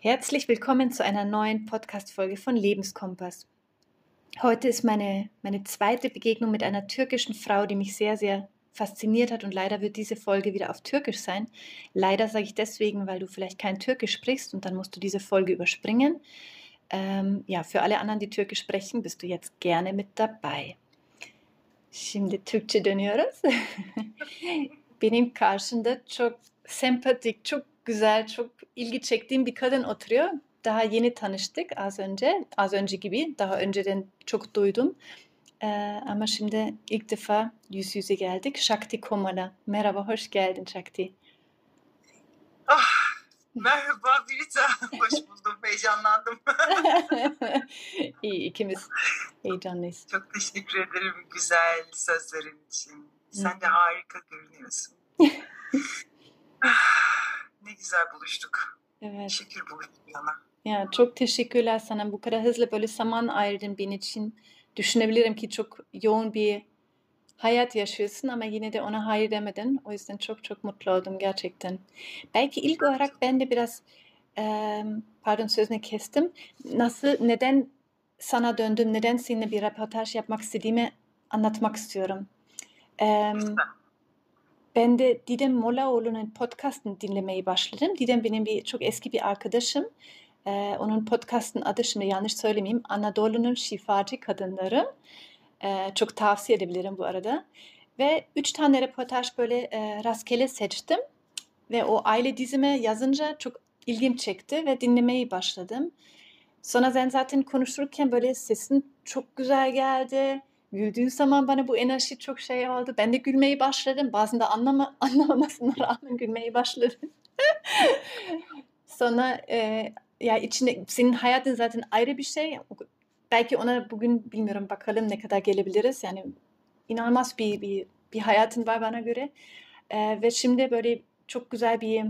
Herzlich willkommen zu einer neuen Podcast-Folge von Lebenskompass. Heute ist meine, meine zweite Begegnung mit einer türkischen Frau, die mich sehr, sehr fasziniert hat und leider wird diese Folge wieder auf Türkisch sein. Leider sage ich deswegen, weil du vielleicht kein Türkisch sprichst und dann musst du diese Folge überspringen. Ähm, ja, für alle anderen, die Türkisch sprechen, bist du jetzt gerne mit dabei. Şimdi Türkçe dönüyoruz. Benim karşımda çok sempatik, çok güzel, çok ilgi çektiğim bir kadın oturuyor. Daha yeni tanıştık az önce, az önce gibi. Daha önceden çok duydum. Ee, ama şimdi ilk defa yüz yüze geldik. Shakti Komala. Merhaba, hoş geldin Shakti. Ah, merhaba Birita. Hoş buldum. Heyecanlandım. İyi, ikimiz heyecanlıyız. Çok teşekkür ederim güzel sözlerin için. Sen de harika görünüyorsun. Ne güzel buluştuk. Evet. Şükür buluştuk yana. Ya çok teşekkürler sana. Bu kadar hızlı böyle zaman ayırdın benim için. Düşünebilirim ki çok yoğun bir hayat yaşıyorsun ama yine de ona hayır demedin. O yüzden çok çok mutlu oldum gerçekten. Belki ilk olarak ben de biraz eee, pardon sözünü kestim. Nasıl, neden sana döndüm, neden seninle bir röportaj yapmak istediğimi anlatmak istiyorum. Lütfen. Ben de Didem Molaoğlu'nun podcastını dinlemeye başladım. Didem benim bir çok eski bir arkadaşım. Ee, onun podcastın adı şimdi yanlış söylemeyeyim. Anadolu'nun şifacı kadınları. Ee, çok tavsiye edebilirim bu arada. Ve üç tane röportaj böyle e, rastgele seçtim. Ve o aile dizime yazınca çok ilgim çekti ve dinlemeye başladım. Sonra sen zaten konuşurken böyle sesin çok güzel geldi. Güldüğün zaman bana bu enerji çok şey oldu. Ben de gülmeye başladım. Bazen de anlama, anlamamasına rağmen gülmeye başladım. Sonra e, ya içinde senin hayatın zaten ayrı bir şey. Belki ona bugün bilmiyorum bakalım ne kadar gelebiliriz. Yani inanılmaz bir bir, bir hayatın var bana göre. E, ve şimdi böyle çok güzel bir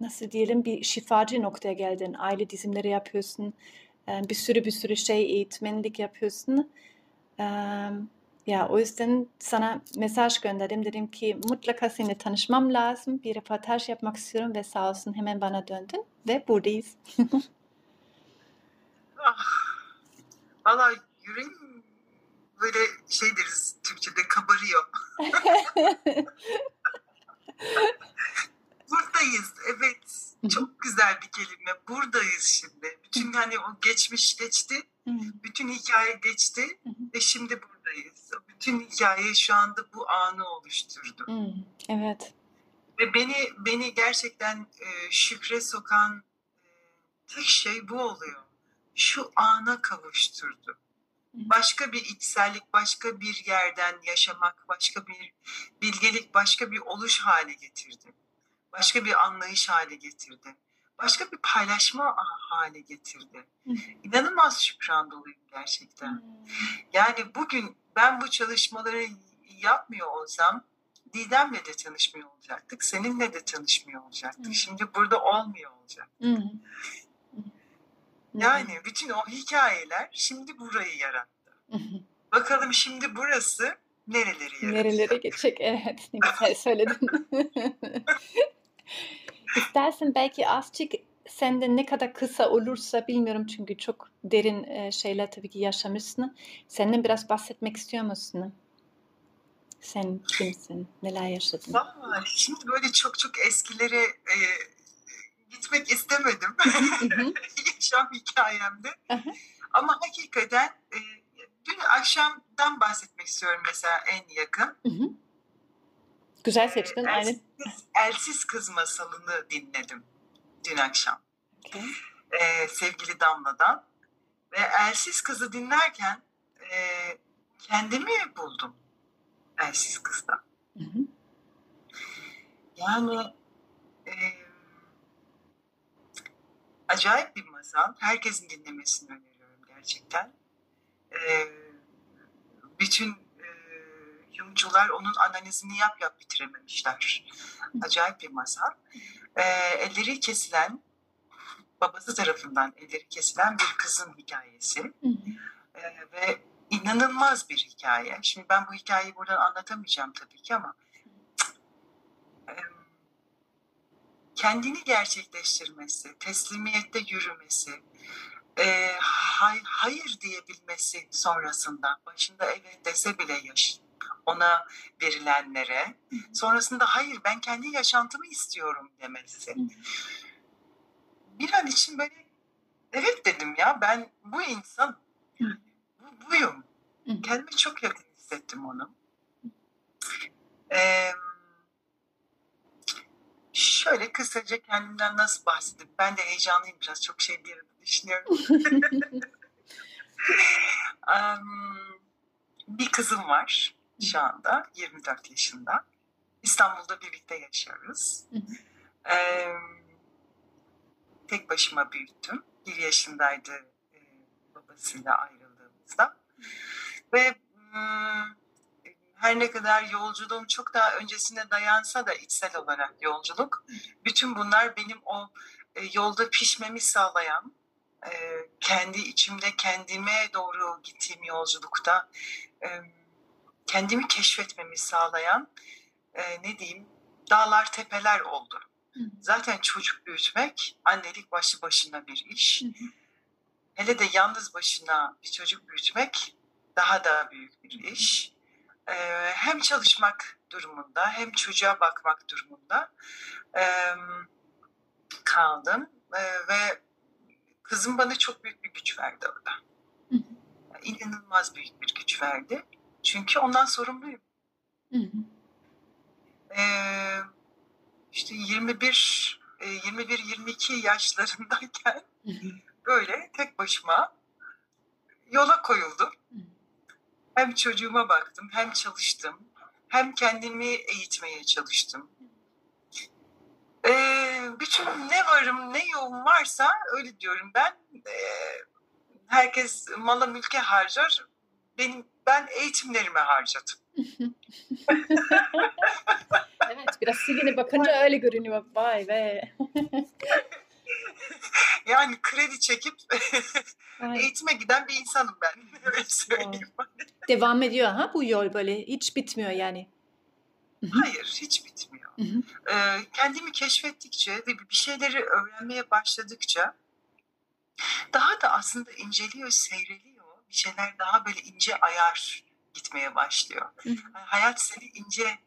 nasıl diyelim bir şifacı noktaya geldin. Aile dizimleri yapıyorsun. E, bir sürü bir sürü şey eğitmenlik yapıyorsun. Ya o yüzden sana mesaj gönderdim. Dedim ki mutlaka seninle tanışmam lazım. Bir röportaj yapmak istiyorum ve sağ olsun hemen bana döndün ve buradayız. Ah, valla yüreğim böyle şey deriz Türkçe'de kabarıyor. Buradayız. Evet. Çok güzel bir kelime. Buradayız şimdi. Bütün hani o geçmiş geçti. Bütün hikaye geçti ve şimdi buradayız. Bütün hikaye şu anda bu anı oluşturdu. Evet. Ve beni beni gerçekten e, şükre sokan e, tek şey bu oluyor. Şu ana kavuşturdu. Başka bir içsellik, başka bir yerden yaşamak, başka bir bilgelik, başka bir oluş hale getirdi. Başka bir anlayış hale getirdi. Başka bir paylaşma hale getirdi. İnanılmaz şükran doluyum gerçekten. Yani bugün ben bu çalışmaları yapmıyor olsam Didem'le de tanışmıyor olacaktık. Seninle de tanışmıyor olacaktık. Hı. Şimdi burada olmuyor olacak. Hmm. Yani bütün o hikayeler şimdi burayı yarattı. Bakalım şimdi burası nereleri yaratacak? Nerelere geçecek? Evet, ne güzel söyledin. İstersen belki azıcık senden ne kadar kısa olursa bilmiyorum çünkü çok derin e, şeyler tabii ki yaşamışsın. Senden biraz bahsetmek istiyor musun? Sen kimsin? Neler yaşadın? Vallahi şimdi böyle çok çok eskilere e, gitmek istemedim. Yaşam hikayemde. Ama hakikaten e, dün akşamdan bahsetmek istiyorum mesela en yakın. Hı hı. Güzel seçtin, aynen. Elsiz, Elsiz Kız masalını dinledim dün akşam. Okay. Ee, sevgili Damla'dan. Ve Elsiz Kız'ı dinlerken e, kendimi buldum. Elsiz Kız'da. Hı hı. Yani e, acayip bir masal. Herkesin dinlemesini öneriyorum gerçekten. E, bütün yorumcular onun analizini yap yap bitirememişler. Acayip bir masal. E, elleri kesilen, babası tarafından elleri kesilen bir kızın hikayesi. E, ve inanılmaz bir hikaye. Şimdi ben bu hikayeyi buradan anlatamayacağım tabii ki ama kendini gerçekleştirmesi, teslimiyette yürümesi, e, hay, hayır diyebilmesi sonrasında, başında evet dese bile yaş ona verilenlere, sonrasında hayır ben kendi yaşantımı istiyorum demesi. Bir an için böyle evet dedim ya ben bu insan, bu, buyum. Kendime çok yakın hissettim onu. Ee, şöyle kısaca kendimden nasıl bahsedeyim? Ben de heyecanlıyım biraz. Çok şey bir düşünüyorum. um, bir kızım var şu anda 24 yaşında. İstanbul'da birlikte yaşıyoruz. Ee, tek başıma büyüttüm. Bir yaşındaydı e, babasıyla ayrıldığımızda. Ve um, her ne kadar yolculuğum çok daha öncesine dayansa da içsel olarak yolculuk, bütün bunlar benim o e, yolda pişmemi sağlayan, e, kendi içimde kendime doğru gittiğim yolculukta e, kendimi keşfetmemi sağlayan, e, ne diyeyim, dağlar tepeler oldu. Zaten çocuk büyütmek annelik başı başına bir iş. Hele de yalnız başına bir çocuk büyütmek daha da büyük bir iş hem çalışmak durumunda hem çocuğa bakmak durumunda kaldım ve kızım bana çok büyük bir güç verdi orada. İnanılmaz büyük bir güç verdi. Çünkü ondan sorumluyum. İşte 21 21-22 yaşlarındayken böyle tek başıma yola koyuldum hem çocuğuma baktım, hem çalıştım, hem kendimi eğitmeye çalıştım. Ee, bütün ne varım ne yoğum varsa öyle diyorum ben. E, herkes mala mülke harcar. Benim ben eğitimlerime harcadım. evet biraz sigine bakınca öyle görünüyor. Vay be. yani kredi çekip eğitime giden bir insanım ben. Öyle söyleyeyim. Devam ediyor ha bu yol böyle hiç bitmiyor yani. Hayır hiç bitmiyor. Ee, kendimi keşfettikçe ve bir şeyleri öğrenmeye başladıkça daha da aslında inceliyor, seyreliyor. Şeyler daha böyle ince ayar gitmeye başlıyor. Yani hayat seni ince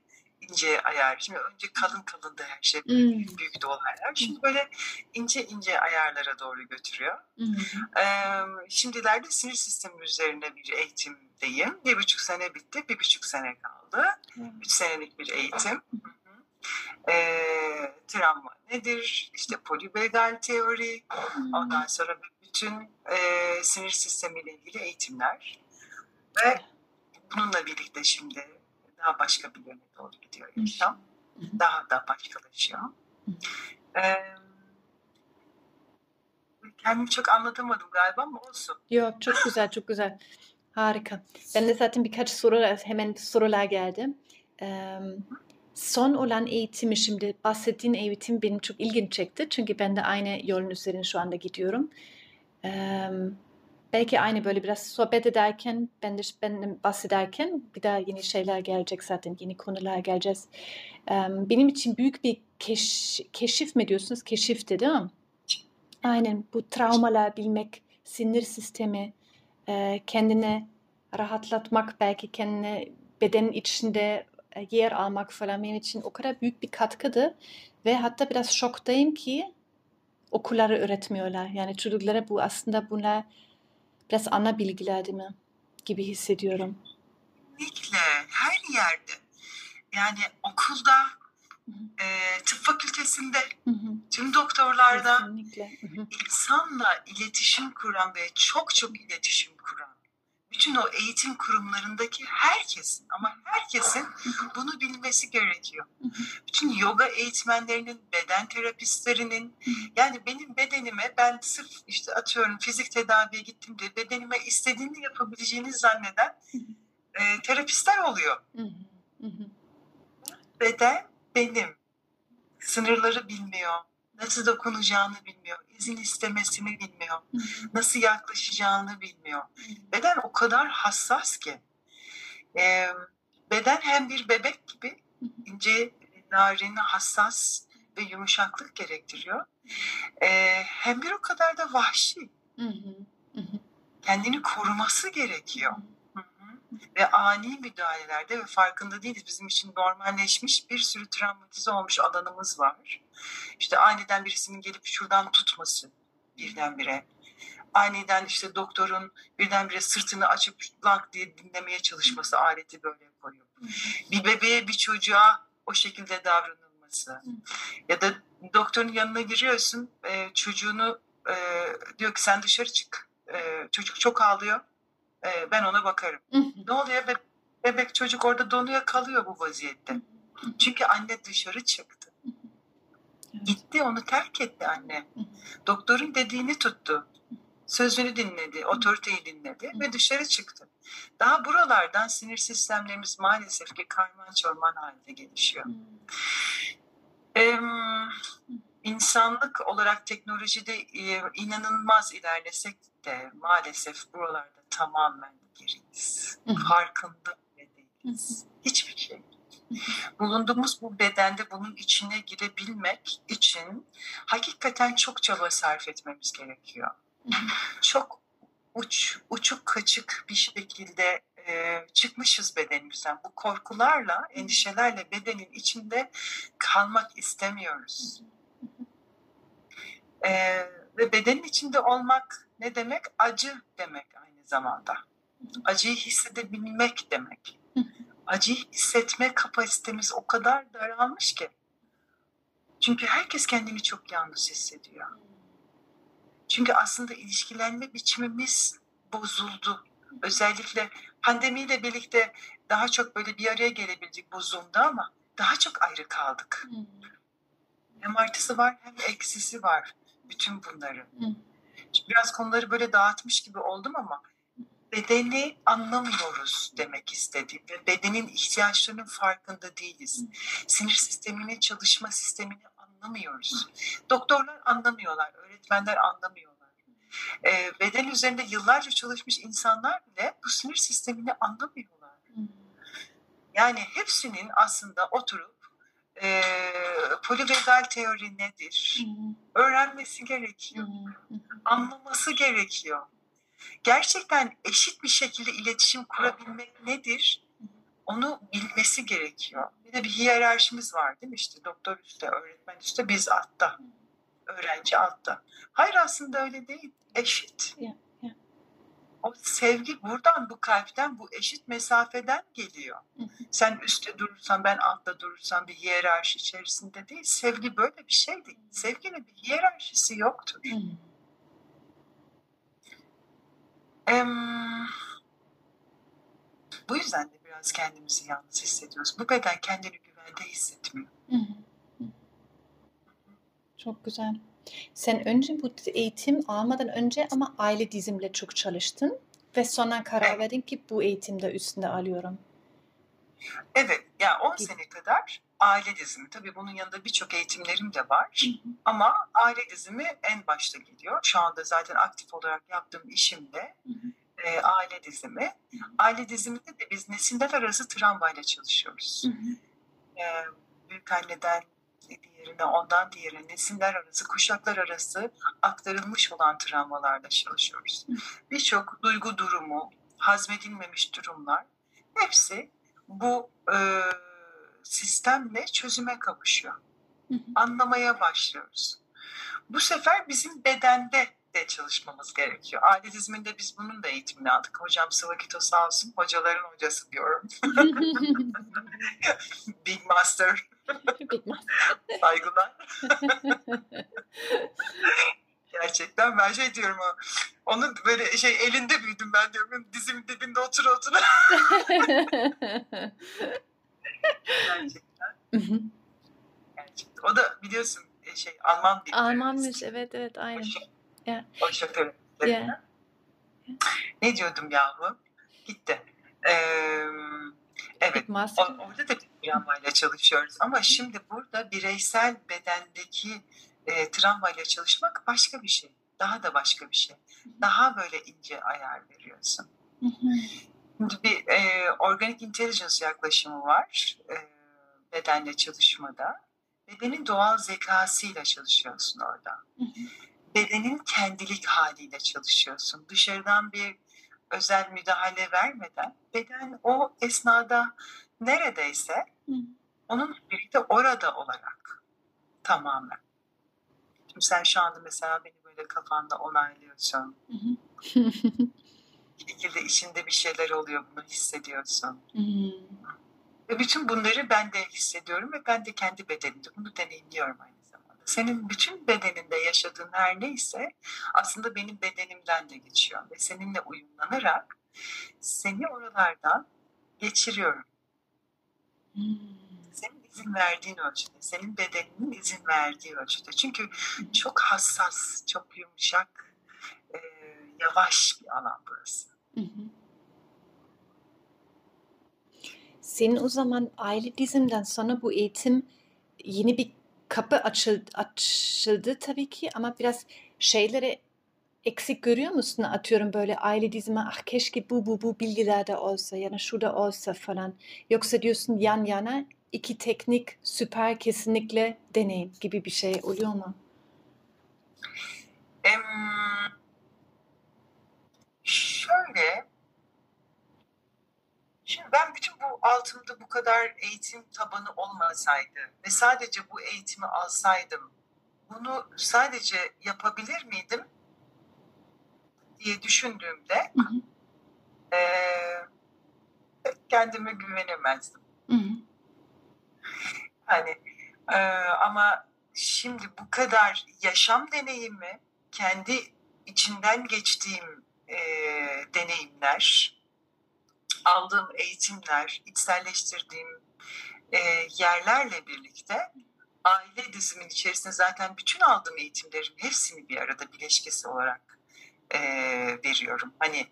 ince ayar. Şimdi önce kalın kalındı her şey. Büyük, büyük de olaylar. Şimdi böyle ince ince ayarlara doğru götürüyor. Hmm. Ee, şimdilerde sinir sistemi üzerine bir eğitimdeyim. Bir buçuk sene bitti. Bir buçuk sene kaldı. Hmm. Üç senelik bir eğitim. Ee, travma nedir? İşte polivagal teori. Hmm. Ondan sonra bütün e, sinir sistemiyle ilgili eğitimler. Ve bununla birlikte şimdi daha başka bir yöne doğru gidiyor yaşam. Daha da başkalaşıyor. Ee, kendimi çok anlatamadım galiba ama olsun. Yok çok güzel çok güzel. Harika. Ben de zaten birkaç soru hemen sorular geldi. Ee, son olan eğitimi şimdi bahsettiğin eğitim benim çok ilgimi çekti. Çünkü ben de aynı yolun üzerine şu anda gidiyorum. Belki aynı böyle biraz sohbet ederken, ben de ben bahsederken bir daha yeni şeyler gelecek zaten, yeni konular geleceğiz. Benim için büyük bir keş, keşif mi diyorsunuz? Keşifti değil mi? Aynen bu travmalar bilmek, sinir sistemi, kendine rahatlatmak, belki kendine bedenin içinde yer almak falan benim için o kadar büyük bir katkıdı. Ve hatta biraz şoktayım ki okulları öğretmiyorlar. Yani çocuklara bu aslında bunlar biraz ana bilgiler değil mi? Gibi hissediyorum. Kesinlikle. Her yerde. Yani okulda, e, tıp fakültesinde, hı tüm doktorlarda Kesinlikle. İnsanla iletişim kuran ve çok çok iletişim kuran bütün o eğitim kurumlarındaki herkesin ama herkesin bunu bilmesi gerekiyor. Bütün yoga eğitmenlerinin, beden terapistlerinin yani benim bedenime ben sırf işte atıyorum fizik tedaviye gittim diye bedenime istediğini yapabileceğini zanneden e, terapistler oluyor. Beden benim. Sınırları bilmiyor nasıl dokunacağını bilmiyor, izin istemesini bilmiyor, nasıl yaklaşacağını bilmiyor. Beden o kadar hassas ki. Ee, beden hem bir bebek gibi ince, narin, hassas ve yumuşaklık gerektiriyor. E, hem bir o kadar da vahşi. Kendini koruması gerekiyor. Ve ani müdahalelerde ve farkında değiliz. Bizim için normalleşmiş bir sürü travmatize olmuş alanımız var. İşte aniden birisinin gelip şuradan tutması birdenbire. Aniden işte doktorun birdenbire sırtını açıp lank diye dinlemeye çalışması aleti böyle koyup. Bir bebeğe bir çocuğa o şekilde davranılması. Ya da doktorun yanına giriyorsun e, çocuğunu e, diyor ki sen dışarı çık. E, çocuk çok ağlıyor. E, ben ona bakarım. Ne oluyor? Be- bebek çocuk orada donuyor kalıyor bu vaziyette. Çünkü anne dışarı çıktı. Gitti onu terk etti anne. Doktorun dediğini tuttu. Sözünü dinledi, otoriteyi dinledi ve dışarı çıktı. Daha buralardan sinir sistemlerimiz maalesef ki karman çorman halde gelişiyor. Em, insanlık olarak teknolojide e, inanılmaz ilerlesek de maalesef buralarda tamamen hı. Farkında bile değiliz. Hiçbir şey. Bulunduğumuz bu bedende bunun içine girebilmek için hakikaten çok çaba sarf etmemiz gerekiyor. Çok uç, uçuk kaçık bir şekilde e, çıkmışız bedenimizden. Bu korkularla, endişelerle bedenin içinde kalmak istemiyoruz. E, ve bedenin içinde olmak ne demek? Acı demek zamanda. Acıyı hissedebilmek demek. Acıyı hissetme kapasitemiz o kadar daralmış ki. Çünkü herkes kendini çok yalnız hissediyor. Çünkü aslında ilişkilenme biçimimiz bozuldu. Özellikle pandemiyle birlikte daha çok böyle bir araya gelebildik bu Zoom'da ama daha çok ayrı kaldık. Hem artısı var hem eksisi var bütün bunların. Biraz konuları böyle dağıtmış gibi oldum ama bedeni anlamıyoruz demek istedim ve bedenin ihtiyaçlarının farkında değiliz. Sinir sisteminin çalışma sistemini anlamıyoruz. Doktorlar anlamıyorlar, öğretmenler anlamıyorlar. Ee, beden üzerinde yıllarca çalışmış insanlar bile bu sinir sistemini anlamıyorlar. Yani hepsinin aslında oturup e, polivagal teori nedir? Öğrenmesi gerekiyor anlaması gerekiyor. Gerçekten eşit bir şekilde iletişim kurabilmek nedir? Onu bilmesi gerekiyor. Bir de bir hiyerarşimiz var değil mi? İşte doktor üstte, öğretmen üstte, biz altta. Öğrenci altta. Hayır aslında öyle değil. Eşit. O sevgi buradan, bu kalpten, bu eşit mesafeden geliyor. Sen üstte durursan, ben altta durursam bir hiyerarşi içerisinde değil. Sevgi böyle bir şey değil. Sevginin bir hiyerarşisi yoktur. Bu yüzden de biraz kendimizi yalnız hissediyoruz. Bu beden kendini güvende hissetmiyor. Çok güzel. Sen önce bu eğitim almadan önce ama aile dizimle çok çalıştın ve sonra karar Evet. verdin ki bu eğitimde üstünde alıyorum. Evet, ya 10 Gibi. sene kadar aile dizimi. Tabii bunun yanında birçok eğitimlerim de var. Ama aile dizimi en başta geliyor. Şu anda zaten aktif olarak yaptığım işimde e, aile dizimi. Aile diziminde de biz nesiller arası travmayla çalışıyoruz. e, büyük anneden diğerine, ondan diğerine nesiller arası, kuşaklar arası aktarılmış olan travmalarla çalışıyoruz. Hı. Birçok duygu durumu, hazmedilmemiş durumlar hepsi bu e, sistemle çözüme kavuşuyor. Anlamaya başlıyoruz. Bu sefer bizim bedende de çalışmamız gerekiyor. Aile diziminde biz bunun da eğitimini aldık. Hocam Sıvakito sağ olsun, hocaların hocası diyorum. Big Master saygılar. Gerçekten ben şey diyorum o. Onun böyle şey elinde büyüdüm ben diyorum. Dizimin dibinde otur otur. gerçekten, gerçekten. O da biliyorsun e, şey Alman bir Almanmış evet evet aynen. O şoför. Ya. Ne diyordum yahu? Gitti. Ee, evet. Orada da travmayla çalışıyoruz ama şimdi burada bireysel bedendeki e, travmayla çalışmak başka bir şey. Daha da başka bir şey. Daha böyle ince ayar veriyorsun. Şimdi bir e, organic intelligence yaklaşımı var e, bedenle çalışmada. bedenin doğal zekasıyla çalışıyorsun orada. Bedenin kendilik haliyle çalışıyorsun. Dışarıdan bir özel müdahale vermeden beden o esnada neredeyse onun birlikte orada olarak tamamen. Şimdi sen şu anda mesela beni böyle kafanda onaylıyorsun. bir şekilde içinde bir şeyler oluyor bunu hissediyorsun. Ve bütün bunları ben de hissediyorum ve ben de kendi bedenimde bunu deneyimliyorum aynı zamanda. Senin bütün bedeninde yaşadığın her neyse aslında benim bedenimden de geçiyor. Ve seninle uyumlanarak seni oralardan geçiriyorum. Senin izin verdiğin ölçüde, senin bedeninin izin verdiği ölçüde. Çünkü çok hassas, çok yumuşak, e, yavaş bir alan burası. Senin o zaman aile dizimden sonra bu eğitim yeni bir kapı açıldı, açıldı tabii ki ama biraz şeyleri eksik görüyor musun? Atıyorum böyle aile dizime ah keşke bu bu bu bilgiler de olsa ya da şu da olsa falan. Yoksa diyorsun yan yana iki teknik süper kesinlikle deneyim gibi bir şey oluyor mu? Em, şöyle Şimdi ben bütün bu altımda bu kadar eğitim tabanı olmasaydı ve sadece bu eğitimi alsaydım bunu sadece yapabilir miydim diye düşündüğümde Hı hı. eee, kendime güvenemezdim. Hı hı. Hani eee, ama şimdi bu kadar yaşam deneyimi kendi içinden geçtiğim eee, deneyimler aldığım eğitimler, içselleştirdiğim e, yerlerle birlikte aile dizimin içerisinde zaten bütün aldığım eğitimlerin hepsini bir arada bileşkesi olarak e, veriyorum. Hani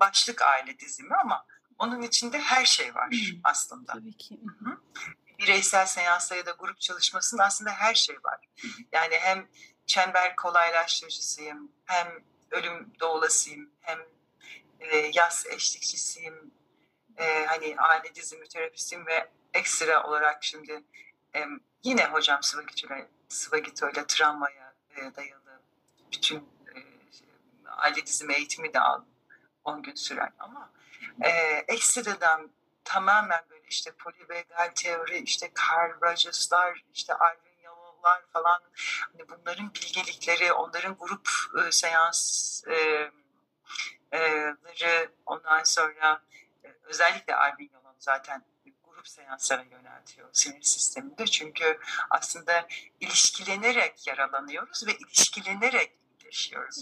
başlık aile dizimi ama onun içinde her şey var aslında. Tabii ki. Hı hı. Bireysel seansta ya da grup çalışmasında aslında her şey var. Yani hem çember kolaylaştırıcısıyım, hem ölüm doğulasıyım, hem e, yaz eşlikçisiyim, e, hani aile dizimi terapistiyim ve ekstra olarak şimdi e, yine hocam Svagito ile travmaya e, dayalı bütün e, aile dizimi eğitimi de aldım 10 gün süren ama e, ekstradan tamamen böyle işte polivagal teori, işte Carl Rogers'lar, işte Alvin Yalomlar falan hani bunların bilgelikleri, onların grup e, seans e, e, ondan sonra e, özellikle Alvin Yalom zaten grup seanslara yöneltiyor sinir sisteminde. Çünkü aslında ilişkilenerek yaralanıyoruz ve ilişkilenerek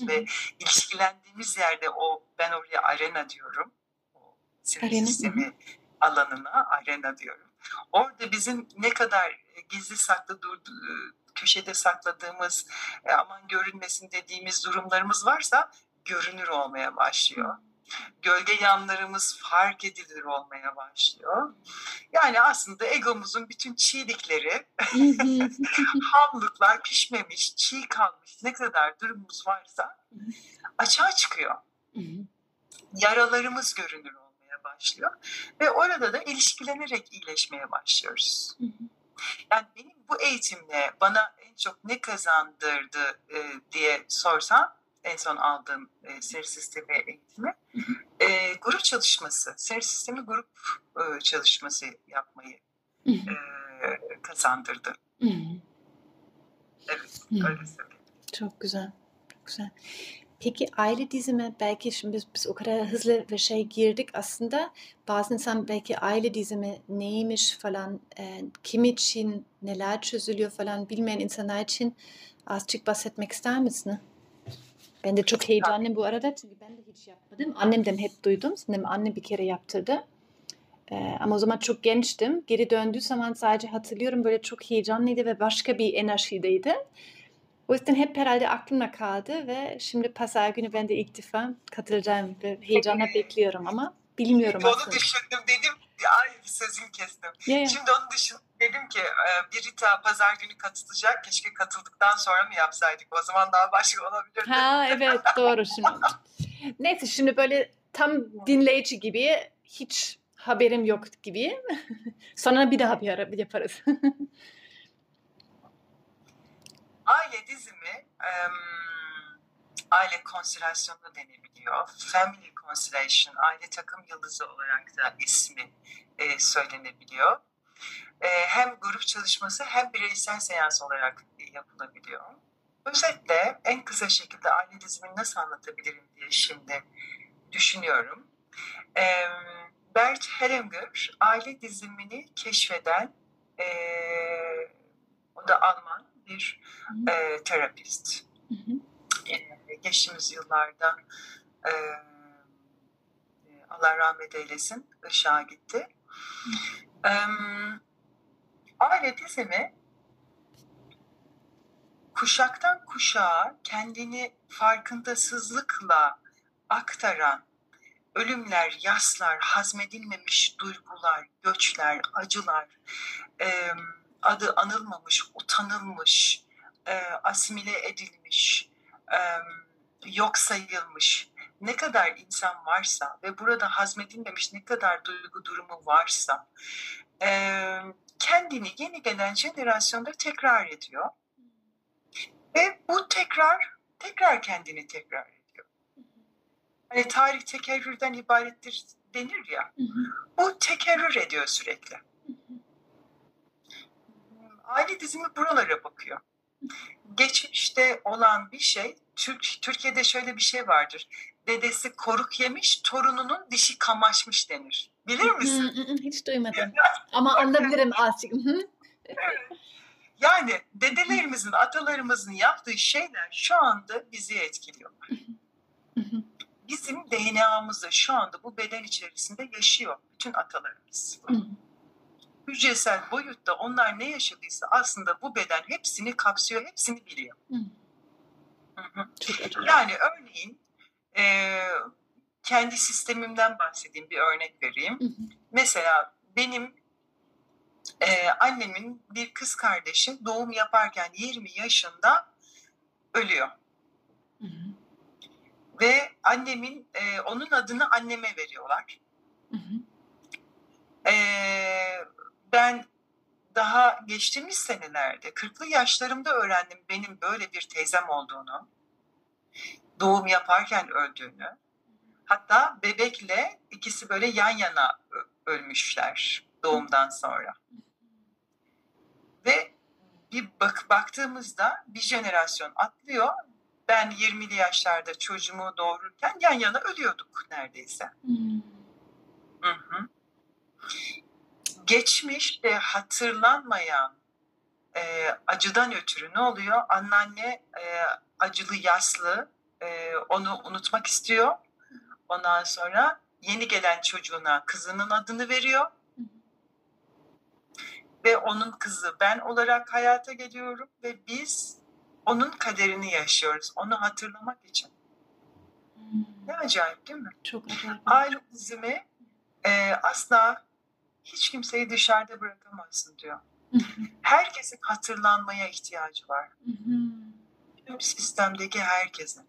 hı. Ve ilişkilendiğimiz yerde o ben oraya arena diyorum. O sinir Arena, hı. Alanına arena diyorum. Orada bizim ne kadar gizli saklı durdu, köşede sakladığımız e, aman görünmesin dediğimiz durumlarımız varsa görünür olmaya başlıyor. Gölge yanlarımız fark edilir olmaya başlıyor. Yani aslında egomuzun bütün çiğlikleri, hamlıklar pişmemiş, çiğ kalmış ne kadar durumumuz varsa açığa çıkıyor. Yaralarımız görünür olmaya başlıyor. Ve orada da ilişkilenerek iyileşmeye başlıyoruz. Hı hı. Yani benim bu eğitimle bana en çok ne kazandırdı e, diye sorsan en son aldığım e, sinir sistemi eğitimi e, grup çalışması, sinir sistemi grup e, çalışması yapmayı e, kazandırdı. Evet, öyle söyleyeyim. Çok güzel. Çok güzel. Peki aile dizimi belki şimdi biz, biz o kadar hızlı ve şey girdik aslında bazı insan belki aile dizimi neymiş falan e, kim için neler çözülüyor falan bilmeyen insanlar için azıcık bahsetmek ister misin? Ben de çok heyecanlıyım bu arada çünkü ben de hiç yapmadım. Annemden hep duydum. Sanırım annem bir kere yaptırdı. Ee, ama o zaman çok gençtim. Geri döndüğü zaman sadece hatırlıyorum böyle çok heyecanlıydı ve başka bir enerjideydi. O yüzden hep herhalde aklımda kaldı ve şimdi pazar günü ben de ilk defa katılacağım ve heyecanla bekliyorum ama bilmiyorum Onu aslında. düşündüm dedim, ay sözünü kestim. Ya. Şimdi onun dışında dedim ki e, bir Rita pazar günü katılacak. Keşke katıldıktan sonra mı yapsaydık? O zaman daha başka olabilirdi. Ha evet doğru şimdi. Neyse şimdi böyle tam dinleyici gibi hiç haberim yok gibi. Sonra bir daha bir ara yaparız. aile dizimi em, aile konstelasyonu denebiliyor. Family Constellation, aile takım yıldızı olarak da ismi e, söylenebiliyor. E, hem grup çalışması hem bireysel seans olarak yapılabiliyor. Özetle en kısa şekilde aile dizimini nasıl anlatabilirim diye şimdi düşünüyorum. E, Bert Hellinger aile dizimini keşfeden e, o da Alman bir e, terapist. Hı hı. E, geçtiğimiz yıllarda e, Allah rahmet eylesin ışığa gitti. E, aile dizimi kuşaktan kuşağa kendini farkındasızlıkla aktaran ölümler, yaslar, hazmedilmemiş duygular, göçler, acılar, e, adı anılmamış, utanılmış, e, asimile edilmiş, e, yok sayılmış ne kadar insan varsa ve burada hazmedilmemiş ne kadar duygu durumu varsa e, kendini yeni gelen jenerasyonda tekrar ediyor. Ve bu tekrar, tekrar kendini tekrar ediyor. Hani tarih tekerrürden ibarettir denir ya. Bu tekerrür ediyor sürekli. Aile dizimi buralara bakıyor. Geçmişte olan bir şey, Türk, Türkiye'de şöyle bir şey vardır. Dedesi koruk yemiş, torununun dişi kamaşmış denir. Bilir misin? Hiç duymadım. Ama anlayabilirim azıcık. Yani dedelerimizin, atalarımızın yaptığı şeyler şu anda bizi etkiliyorlar. Bizim DNA'mızda şu anda bu beden içerisinde yaşıyor bütün atalarımız. Hücresel boyutta onlar ne yaşadıysa aslında bu beden hepsini kapsıyor, hepsini biliyor. Hı. Yani örneğin e, kendi sistemimden bahsedeyim, bir örnek vereyim. Mesela benim e, annemin bir kız kardeşi doğum yaparken 20 yaşında ölüyor. Ve annemin e, onun adını anneme veriyorlar. Hı hı. E, ben daha geçtiğimiz senelerde 40'lı yaşlarımda öğrendim benim böyle bir teyzem olduğunu. Doğum yaparken öldüğünü. Hatta bebekle ikisi böyle yan yana ölmüşler doğumdan sonra. Ve bir bak baktığımızda bir jenerasyon atlıyor. Ben 20'li yaşlarda çocuğumu doğururken yan yana ölüyorduk neredeyse. Hı. Hı hı. Geçmişte hatırlanmayan e, acıdan ötürü ne oluyor? Anneanne e, acılı yaslı e, onu unutmak istiyor. Ondan sonra yeni gelen çocuğuna kızının adını veriyor. Ve onun kızı ben olarak hayata geliyorum ve biz onun kaderini yaşıyoruz. Onu hatırlamak için. Ne acayip değil mi? Çok acayip. Aile dizimi e, asla hiç kimseyi dışarıda bırakamazsın diyor. Herkesin hatırlanmaya ihtiyacı var. Tüm sistemdeki herkesin.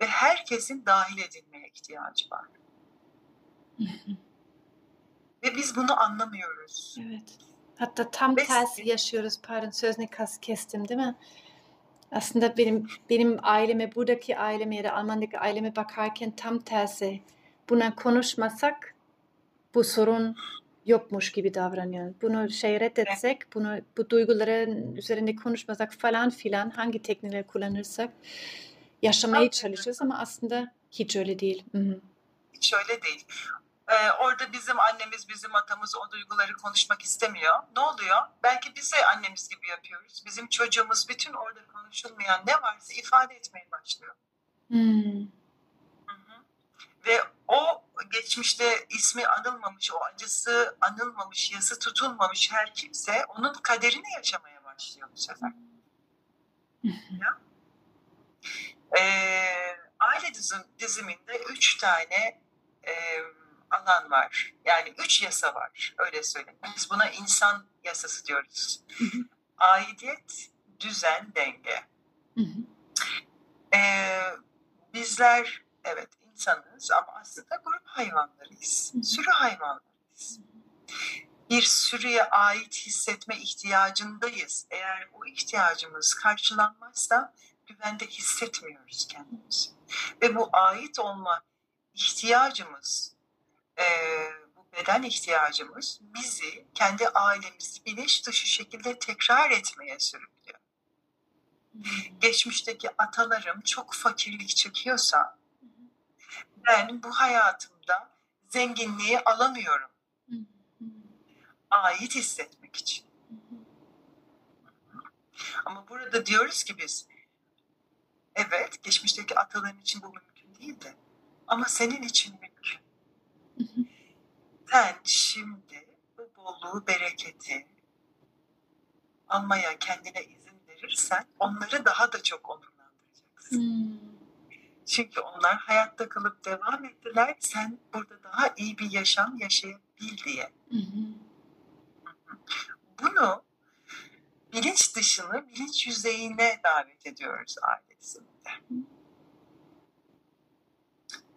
Ve herkesin dahil edilmeye ihtiyacı var. Ve biz bunu anlamıyoruz. Evet. Hatta tam Ve- tersi yaşıyoruz. Pardon sözünü kestim değil mi? Aslında benim benim aileme, buradaki aileme ya da Almanya'daki aileme bakarken tam tersi. Buna konuşmasak bu sorun yokmuş gibi davranıyor. Bunu şey reddetsek, bunu bu duyguların üzerinde konuşmasak falan filan hangi teknikleri kullanırsak yaşamaya çalışıyoruz ama aslında hiç öyle değil. Hı hı. Hiç öyle değil. Ee, orada bizim annemiz, bizim atamız o duyguları konuşmak istemiyor. Ne oluyor? Belki biz de annemiz gibi yapıyoruz. Bizim çocuğumuz bütün orada konuşulmayan ne varsa ifade etmeye başlıyor. Hmm. Hı hı. Ve o geçmişte ismi anılmamış, o acısı anılmamış, yası tutulmamış her kimse onun kaderini yaşamaya başlıyor bu sefer. Hı. Ee, aile dizim, diziminde üç tane e, alan var. Yani üç yasa var, öyle söyleyeyim. Biz buna insan yasası diyoruz. Aidiyet, düzen, denge. Ee, bizler evet insanız ama aslında grup hayvanlarıyız. Sürü hayvanlarıyız. bir sürüye ait hissetme ihtiyacındayız. Eğer o ihtiyacımız karşılanmazsa güvende hissetmiyoruz kendimizi. Ve bu ait olma ihtiyacımız, e, bu beden ihtiyacımız bizi kendi ailemizi bilinç dışı şekilde tekrar etmeye sürüklüyor. Geçmişteki atalarım çok fakirlik çekiyorsa ben bu hayatımda zenginliği alamıyorum ait hissetmek için. Ama burada diyoruz ki biz evet geçmişteki ataların için bu mümkün değildi. Ama senin için mümkün. Sen şimdi bu bolluğu, bereketi almaya kendine izin verirsen onları daha da çok onurlandıracaksın. Çünkü onlar hayatta kalıp devam ettiler. Sen burada daha iyi bir yaşam yaşayabil diye. Bunu bilinç dışını bilinç yüzeyine davet ediyoruz ailesinde.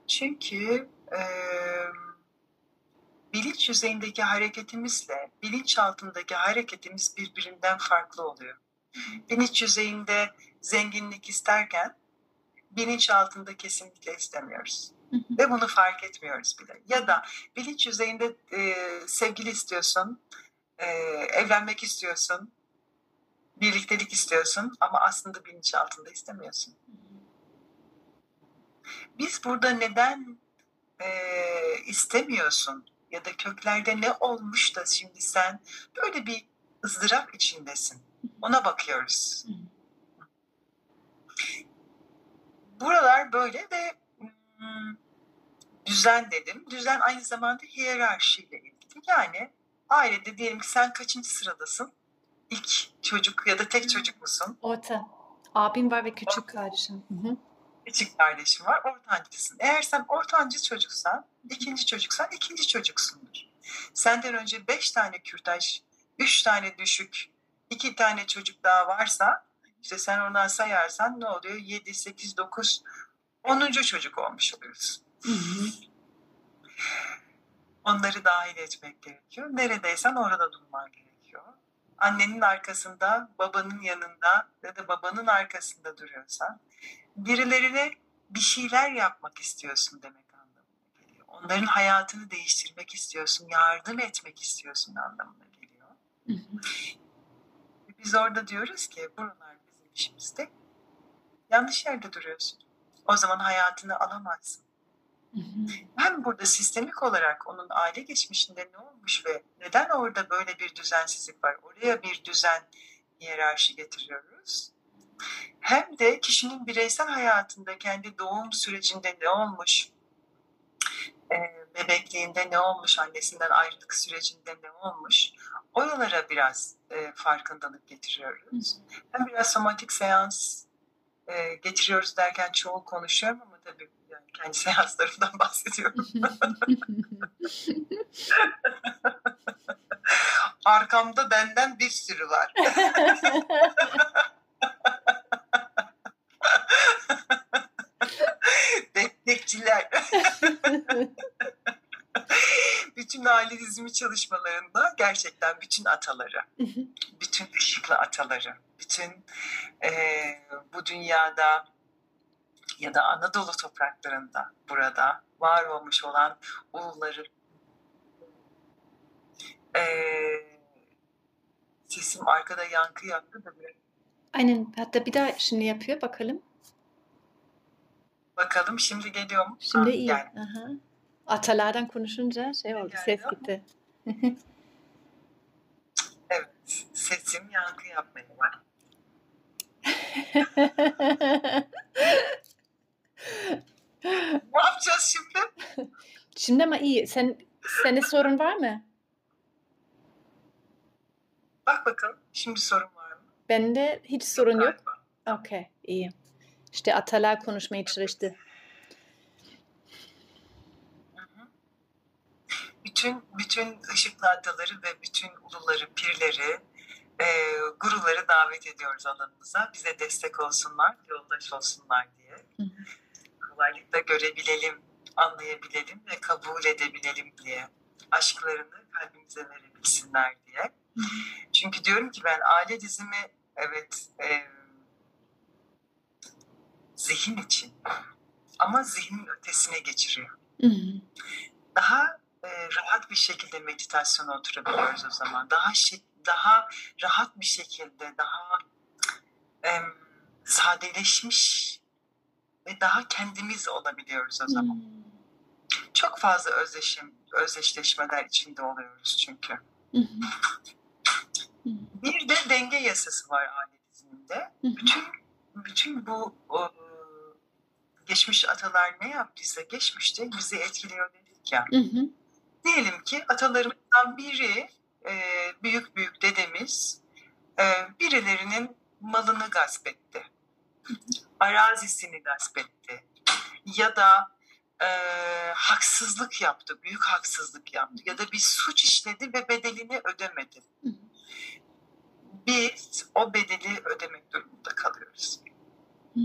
Çünkü e, bilinç yüzeyindeki hareketimizle bilinç altındaki hareketimiz birbirinden farklı oluyor. Bilinç yüzeyinde zenginlik isterken bilinç altında kesinlikle istemiyoruz. Ve bunu fark etmiyoruz bile. Ya da bilinç yüzeyinde e, sevgili istiyorsun, e, evlenmek istiyorsun, birliktelik istiyorsun ama aslında bilinç altında istemiyorsun. Biz burada neden e, istemiyorsun ya da köklerde ne olmuş da şimdi sen böyle bir ızdırap içindesin. Ona bakıyoruz. Buralar böyle ve hmm, düzen dedim. Düzen aynı zamanda hiyerarşiyle ilgili. Yani ailede diyelim ki sen kaçıncı sıradasın? İlk çocuk ya da tek çocuk musun? Orta. Abim var ve küçük kardeşim. Hı hı. Küçük kardeşim var, ortancısın. Eğer sen ortancı çocuksan, ikinci çocuksan ikinci çocuksundur. Senden önce beş tane kürtaj, üç tane düşük, iki tane çocuk daha varsa, işte sen oradan sayarsan ne oluyor? Yedi, sekiz, dokuz, onuncu çocuk olmuş. Hı hı. Onları dahil etmek gerekiyor. Neredeysen orada durman gerekiyor. Annenin arkasında, babanın yanında ya da babanın arkasında duruyorsan birilerine bir şeyler yapmak istiyorsun demek anlamına geliyor. Onların hayatını değiştirmek istiyorsun, yardım etmek istiyorsun anlamına geliyor. Hı hı. Biz orada diyoruz ki buralar bizim işimizde. Yanlış yerde duruyorsun. O zaman hayatını alamazsın. Hı hı. Hem burada sistemik olarak onun aile geçmişinde ne olmuş ve neden orada böyle bir düzensizlik var? Oraya bir düzen, hiyerarşi getiriyoruz. Hem de kişinin bireysel hayatında kendi doğum sürecinde ne olmuş, bebekliğinde ne olmuş, annesinden ayrılık sürecinde ne olmuş, oralara biraz e, farkındalık getiriyoruz. Hem biraz somatik seans e, getiriyoruz derken çoğu konuşuyorum ama tabii yani kendi seanslarımdan bahsediyorum. Arkamda benden bir sürü var. Destekçiler. bütün aile dizimi çalışmalarında gerçekten bütün ataları, bütün ışıklı ataları, bütün eee, bu dünyada ya da Anadolu topraklarında burada var olmuş olan uluları eee, sesim arkada yankı yaptı da bir Aynen. Hatta bir daha şimdi yapıyor bakalım. bakalım şimdi geliyor mu? Şimdi Ha, iyi. geldi. Aha. Atalardan konuşunca şey oldu. Ses gitti. Evet, sesim yankı yapmaya var. Ne yapacağız şimdi? Şimdi ama iyi. Sen senin sorun var mı? Bak bakalım şimdi sorun var mı? Bende hiç sorun yok. Galiba. Okey, iyi. İşte atalar konuşmaya çalıştı. Hı hı. Bütün bütün ışıklı adaları ve bütün uluları, pirleri, e, guruları davet ediyoruz alanımıza. Bize destek olsunlar, yoldaş olsunlar diye. Hı hı. Kolaylıkla görebilelim, anlayabilelim ve kabul edebilelim diye. aşklarını kalbimize verebilsinler diye. Çünkü diyorum ki ben aile dizimi evet e, zihin için ama zihnin ötesine geçiriyor. Daha e, rahat bir şekilde meditasyona oturabiliyoruz o zaman. Daha şey, daha rahat bir şekilde, daha e, sadeleşmiş ve daha kendimiz olabiliyoruz o zaman. Hmm. Çok fazla özdeşim, özdeşleşmeler içinde oluyoruz çünkü. Bir de denge yasası var aile diziminde. Bütün bütün bu o, geçmiş atalar ne yaptıysa geçmişte bizi etkiliyor dedik ya. Hı hı. Diyelim ki atalarımızdan biri e, büyük büyük dedemiz e, birilerinin malını gasp etti. Arazisini gasp etti. Ya da e, haksızlık yaptı, büyük haksızlık yaptı. Ya da bir suç işledi ve bedelini ödemedi. Biz o bedeli ödemek durumunda kalıyoruz. Hmm.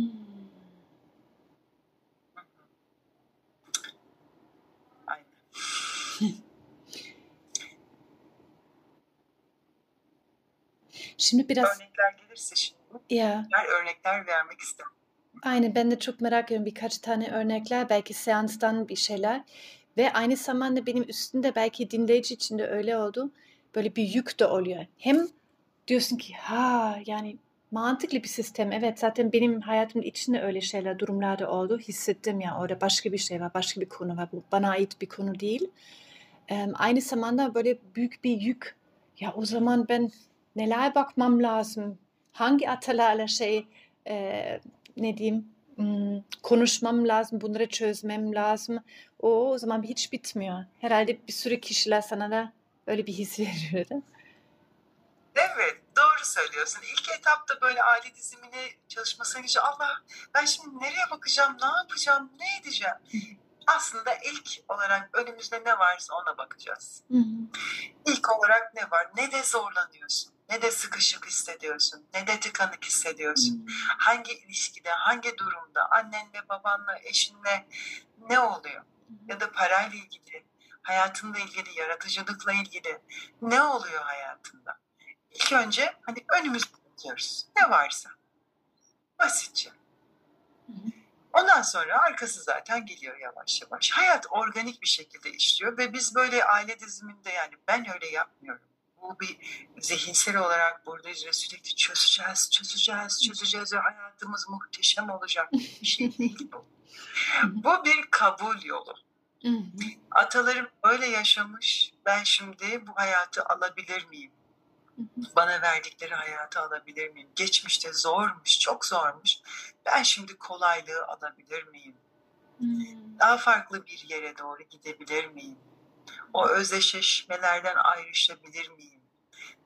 Aynen. Şimdi biraz Örnekler gelirse şimdi. Ya. Her örnekler vermek isterim. Aynen ben de çok merak ediyorum. Birkaç tane örnekler belki seanstan bir şeyler. Ve aynı zamanda benim üstünde belki dinleyici için de öyle oldu. Böyle bir yük de oluyor. Hem diyorsun ki ha yani mantıklı bir sistem. Evet zaten benim hayatımın içinde öyle şeyler durumlarda oldu. Hissettim ya orada başka bir şey var başka bir konu var. Bu bana ait bir konu değil. Em, aynı zamanda böyle büyük bir yük. Ya o zaman ben neler bakmam lazım hangi atalarla şey e, ne diyeyim hmm, konuşmam lazım, bunları çözmem lazım. O, o zaman hiç bitmiyor. Herhalde bir sürü kişiler sana da öyle bir his veriyor. değil mi? Evet, doğru söylüyorsun. İlk etapta böyle aile dizimini çalışmasına gidince Allah ben şimdi nereye bakacağım, ne yapacağım, ne edeceğim? Aslında ilk olarak önümüzde ne varsa ona bakacağız. Hı hı. İlk olarak ne var? Ne de zorlanıyorsun, ne de sıkışık hissediyorsun, ne de tıkanık hissediyorsun. Hangi ilişkide, hangi durumda, annenle, babanla, eşinle ne oluyor? Ya da parayla ilgili, hayatınla ilgili, yaratıcılıkla ilgili ne oluyor hayatında? İlk önce hani önümüzde bakıyoruz. Ne varsa. Basitçe. Ondan sonra arkası zaten geliyor yavaş yavaş. Hayat organik bir şekilde işliyor ve biz böyle aile diziminde yani ben öyle yapmıyorum. Bu bir zihinsel olarak buradayız ve sürekli çözeceğiz, çözeceğiz, çözeceğiz ve hayatımız muhteşem olacak bir şey değil bu. Bu bir kabul yolu. Atalarım öyle yaşamış, ben şimdi bu hayatı alabilir miyim? Bana verdikleri hayatı alabilir miyim? Geçmişte zormuş, çok zormuş. Ben şimdi kolaylığı alabilir miyim? Daha farklı bir yere doğru gidebilir miyim? O özdeşleşmelerden ayrışabilir miyim?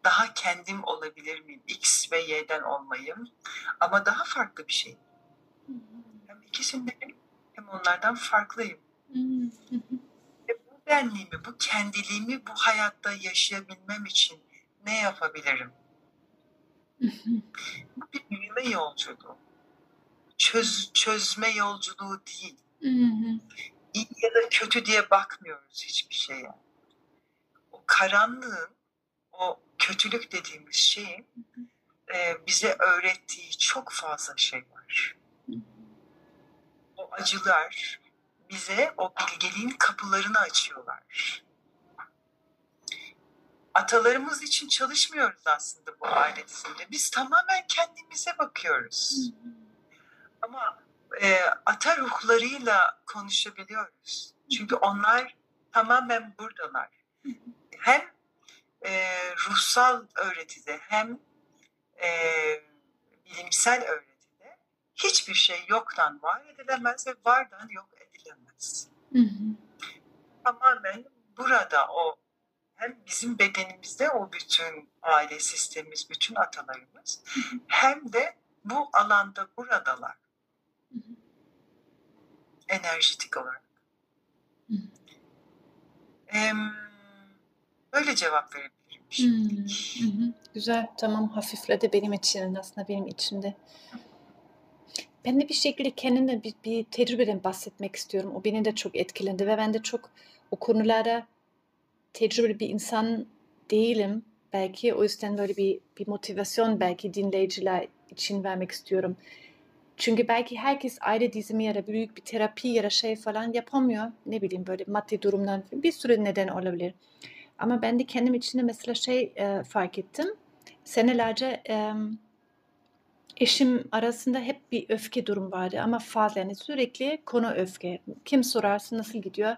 Daha kendim olabilir miyim? X ve Y'den olmayayım. Ama daha farklı bir şey. Hı. Hem ikisinden hem onlardan farklıyım. Ve bu benliğimi, bu kendiliğimi bu hayatta yaşayabilmem için ne yapabilirim? Hı. Bu bir büyüme yolculuğu. Çöz, çözme yolculuğu değil. İyi ya da kötü diye bakmıyoruz hiçbir şeye. O karanlığın, o kötülük dediğimiz şeyin e, bize öğrettiği çok fazla şey var. O acılar bize o bilgeliğin kapılarını açıyorlar. Atalarımız için çalışmıyoruz aslında bu aile dizinde. Biz tamamen kendimize bakıyoruz. Ama e, ata ruhlarıyla konuşabiliyoruz. Çünkü onlar tamamen buradalar. Hem e, ruhsal öğretide hem e, bilimsel öğretide hiçbir şey yoktan var edilemez ve vardan yok edilemez. Hı hı. Tamamen burada o hem bizim bedenimizde o bütün aile sistemimiz, bütün atalarımız hem de bu alanda buradalar Hı hı. enerjitik olarak. Hı hı. Em, böyle cevap verebilirim. Şimdilik. hı. Güzel, tamam hafifledi benim için aslında benim içimde. Ben de bir şekilde kendimden bir, bir tecrübeden bahsetmek istiyorum. O beni de çok etkilendi ve ben de çok o konularda tecrübeli bir insan değilim. Belki o yüzden böyle bir, bir motivasyon belki dinleyiciler için vermek istiyorum. Çünkü belki herkes ayrı dizimi ya da büyük bir terapi ya da şey falan yapamıyor. Ne bileyim böyle maddi durumdan bir sürü neden olabilir. Ama ben de kendim içinde mesela şey e, fark ettim. Senelerce e, eşim arasında hep bir öfke durum vardı ama fazla yani sürekli konu öfke. Kim sorarsa nasıl gidiyor?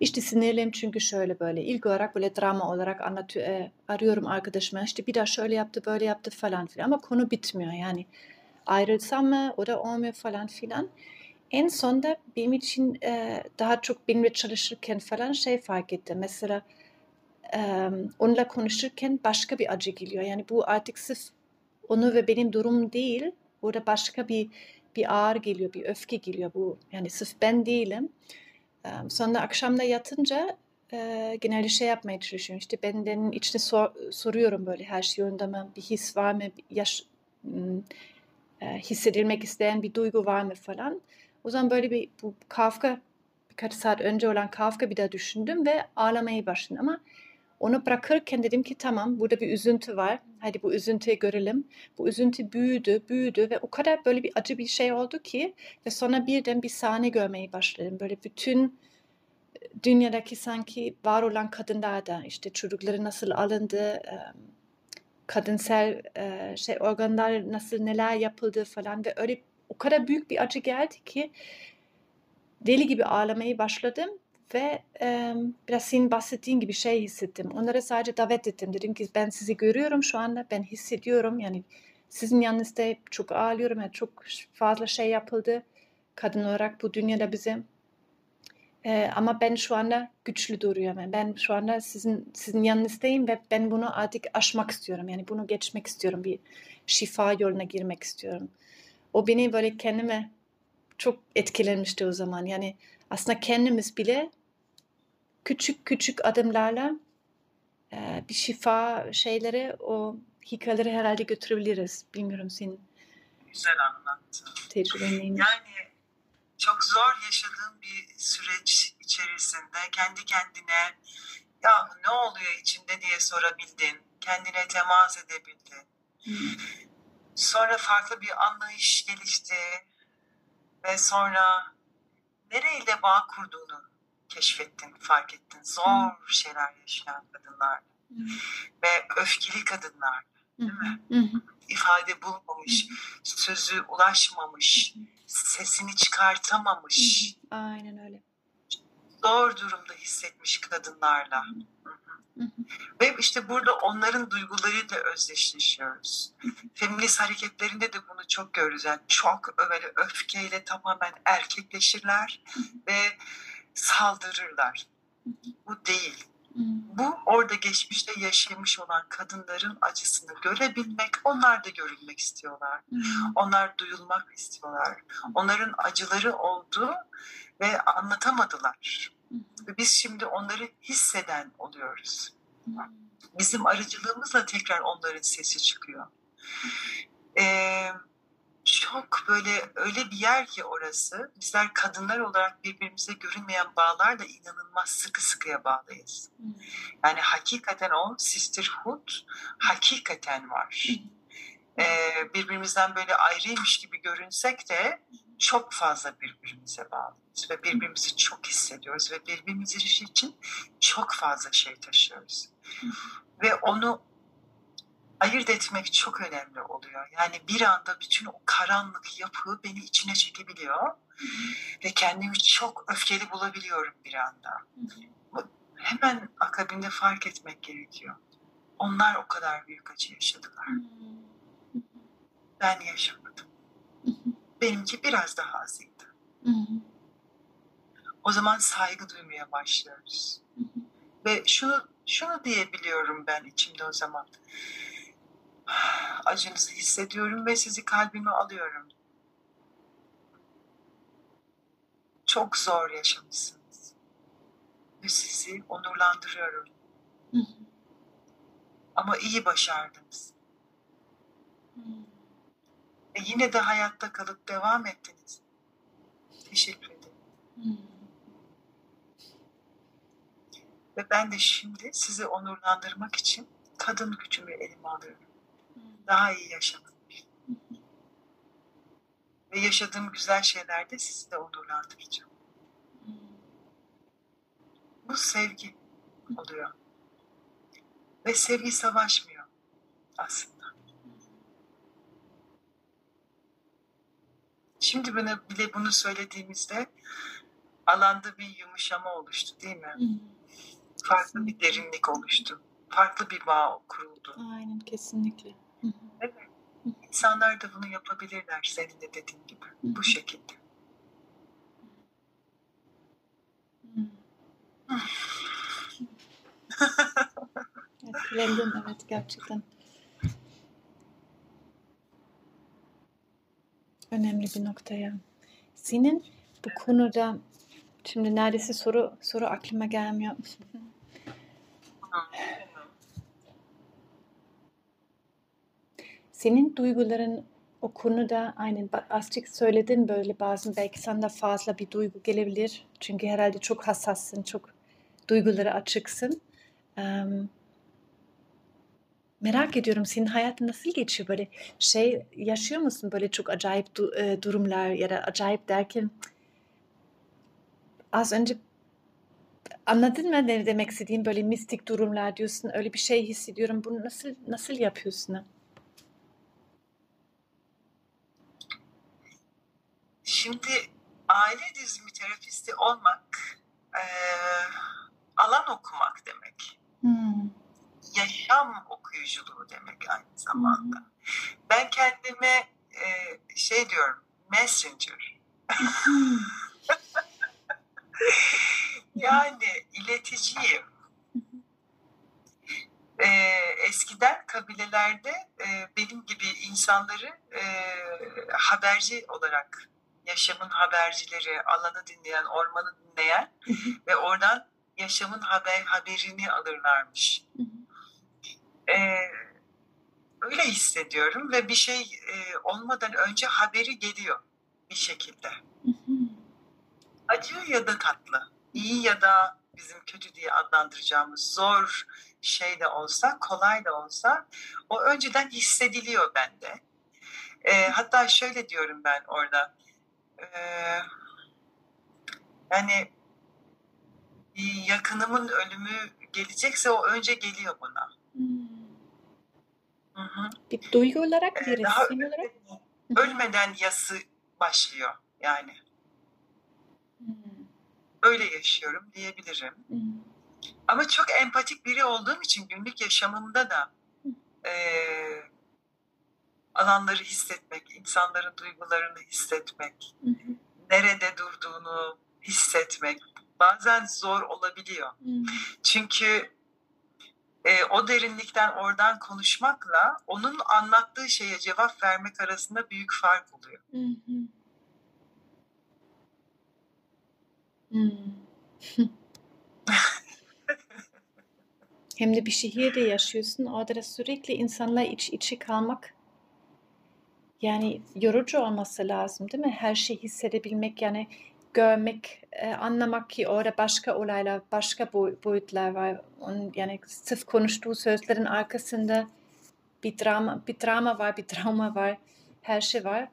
İşte sinirliyim çünkü şöyle böyle. İlk olarak böyle drama olarak anlatıyor, e, arıyorum arkadaşıma işte bir daha şöyle yaptı böyle yaptı falan filan ama konu bitmiyor yani. Ayrılsam mı o da olmuyor falan filan. En sonunda benim için e, daha çok benimle çalışırken falan şey fark ettim. Mesela onunla konuşurken başka bir acı geliyor. Yani bu artık sırf onu ve benim durum değil. Burada başka bir bir ağır geliyor, bir öfke geliyor. Bu yani sırf ben değilim. Sonra akşamda yatınca genelde şey yapmaya çalışıyorum. İşte benden içine sor, soruyorum böyle her şey yolunda mı? Bir his var mı? Yaş, e, hissedilmek isteyen bir duygu var mı falan. O zaman böyle bir bu Kafka birkaç saat önce olan Kafka bir daha düşündüm ve ağlamaya başladım. Ama onu bırakırken dedim ki tamam burada bir üzüntü var. Hadi bu üzüntüyü görelim. Bu üzüntü büyüdü, büyüdü ve o kadar böyle bir acı bir şey oldu ki ve sonra birden bir sahne görmeye başladım. Böyle bütün e, dünyadaki sanki var olan kadınlar da işte çocukları nasıl alındı, kadınsal şey organlar nasıl neler yapıldı falan ve öyle o kadar büyük bir acı geldi ki deli gibi ağlamaya başladım ve e, biraz senin bahsettiğin gibi şey hissettim. Onlara sadece davet ettim. Dedim ki ben sizi görüyorum şu anda. Ben hissediyorum. Yani sizin yanınızda çok ağlıyorum. Yani çok fazla şey yapıldı. Kadın olarak bu dünyada bize. E, ama ben şu anda güçlü duruyorum. Yani ben şu anda sizin sizin yanınızdayım ve ben bunu artık aşmak istiyorum. Yani bunu geçmek istiyorum. Bir şifa yoluna girmek istiyorum. O beni böyle kendime çok etkilenmişti o zaman. Yani aslında kendimiz bile küçük küçük adımlarla e, bir şifa şeyleri o hikayeleri herhalde götürebiliriz. Bilmiyorum senin Güzel anlattın. tecrüben Yani çok zor yaşadığım bir süreç içerisinde kendi kendine ya ne oluyor içinde diye sorabildin. Kendine temas edebildin. Sonra farklı bir anlayış gelişti ve sonra nereyle bağ kurduğunu keşfettin, fark ettin. Zor şeyler yaşayan kadınlar ve öfkeli kadınlar değil mi? İfade bulmamış, sözü ulaşmamış, sesini çıkartamamış. Aynen öyle. Zor durumda hissetmiş kadınlarla. Ve işte burada onların duygularıyla özdeşleşiyoruz. Feminist hareketlerinde de bunu çok görürüz. Yani çok böyle öfkeyle tamamen erkekleşirler ve saldırırlar. Bu değil. Bu orada geçmişte yaşamış olan kadınların acısını görebilmek, onlar da görülmek istiyorlar. Onlar duyulmak istiyorlar. Onların acıları oldu ve anlatamadılar. Ve biz şimdi onları hisseden oluyoruz. Bizim aracılığımızla tekrar onların sesi çıkıyor. Çok böyle öyle bir yer ki orası. Bizler kadınlar olarak birbirimize görünmeyen bağlarla inanılmaz sıkı sıkıya bağlıyız. Yani hakikaten o sisterhood hakikaten var. Ee, birbirimizden böyle ayrıymış gibi görünsek de çok fazla birbirimize bağlıyız ve birbirimizi çok hissediyoruz ve birbirimiz için çok fazla şey taşıyoruz. Ve onu ayırt etmek çok önemli oluyor. Yani bir anda bütün o karanlık yapı beni içine çekebiliyor ve kendimi çok öfkeli bulabiliyorum bir anda. Hemen akabinde fark etmek gerekiyor. Onlar o kadar büyük acı yaşadılar. Ben yaşamadım. Benimki biraz daha azıydı. O zaman saygı duymaya başlıyoruz. Ve şunu şunu diyebiliyorum ben içimde o zaman acınızı hissediyorum ve sizi kalbime alıyorum. Çok zor yaşamışsınız. Ve sizi onurlandırıyorum. Ama iyi başardınız. Ve yine de hayatta kalıp devam ettiniz. Teşekkür ederim. Ve ben de şimdi sizi onurlandırmak için kadın gücümü elime alıyorum. Daha iyi yaşamak. Ve yaşadığım güzel şeylerde sizi de onurlandıracağım. Bu sevgi oluyor. Ve sevgi savaşmıyor aslında. Şimdi bana bile bunu söylediğimizde alanda bir yumuşama oluştu değil mi? Farklı bir derinlik oluştu. Farklı bir bağ kuruldu. Aynen kesinlikle. Evet. İnsanlar da bunu yapabilirler senin de dediğin gibi. Bu şekilde. Etkilendim evet gerçekten. Önemli bir nokta ya. Senin bu konuda şimdi neredeyse soru soru aklıma gelmiyor. Senin duyguların o konuda aynen azıcık söyledin böyle bazen belki sana fazla bir duygu gelebilir. Çünkü herhalde çok hassassın, çok duygulara açıksın. Em, merak ediyorum senin hayatın nasıl geçiyor böyle şey yaşıyor musun böyle çok acayip du- e, durumlar ya da acayip derken az önce anladın mı ne demek istediğim böyle mistik durumlar diyorsun öyle bir şey hissediyorum bunu nasıl nasıl yapıyorsun? Şimdi aile dizimi terapisti olmak eee, alan okumak demek. Hmm. Yaşam okuyuculuğu demek aynı zamanda. Ben kendime eee, şey diyorum, messenger. Hmm. Yani ileticiyim. Ee, eskiden kabilelerde e, benim gibi insanları e, haberci olarak yaşamın habercileri, alanı dinleyen, ormanı dinleyen ve oradan yaşamın haber haberini alırlarmış. Ee, öyle hissediyorum ve bir şey e, olmadan önce haberi geliyor bir şekilde. Acı ya da tatlı, iyi ya da bizim kötü diye adlandıracağımız zor şey de olsa, kolay da olsa o önceden hissediliyor bende. Ee, hatta şöyle diyorum ben orada. Ee, yani bir yakınımın ölümü gelecekse o önce geliyor bana. Hmm. Hı hı. Bir duygu olarak, bir Ee, daha resim olarak. ölmeden, yası başlıyor yani. Hmm. Öyle yaşıyorum diyebilirim. Hmm. Ama çok empatik biri olduğum için günlük yaşamımda da eee, alanları hissetmek, insanların duygularını hissetmek, Hı hı. nerede durduğunu hissetmek bazen zor olabiliyor. Hmm. Çünkü e, o derinlikten oradan konuşmakla onun anlattığı şeye cevap vermek arasında büyük fark oluyor. Hı hı. Hmm. Hem de bir şehirde yaşıyorsun. Orada da sürekli insanla iç içe kalmak yani yorucu olması lazım değil mi? Her şeyi hissedebilmek yani görmek, e, anlamak ki orada başka olaylar, başka boy- boyutlar var. Onun, yani sırf konuştuğu sözlerin arkasında bir drama, bir drama var, bir travma var, her şey var.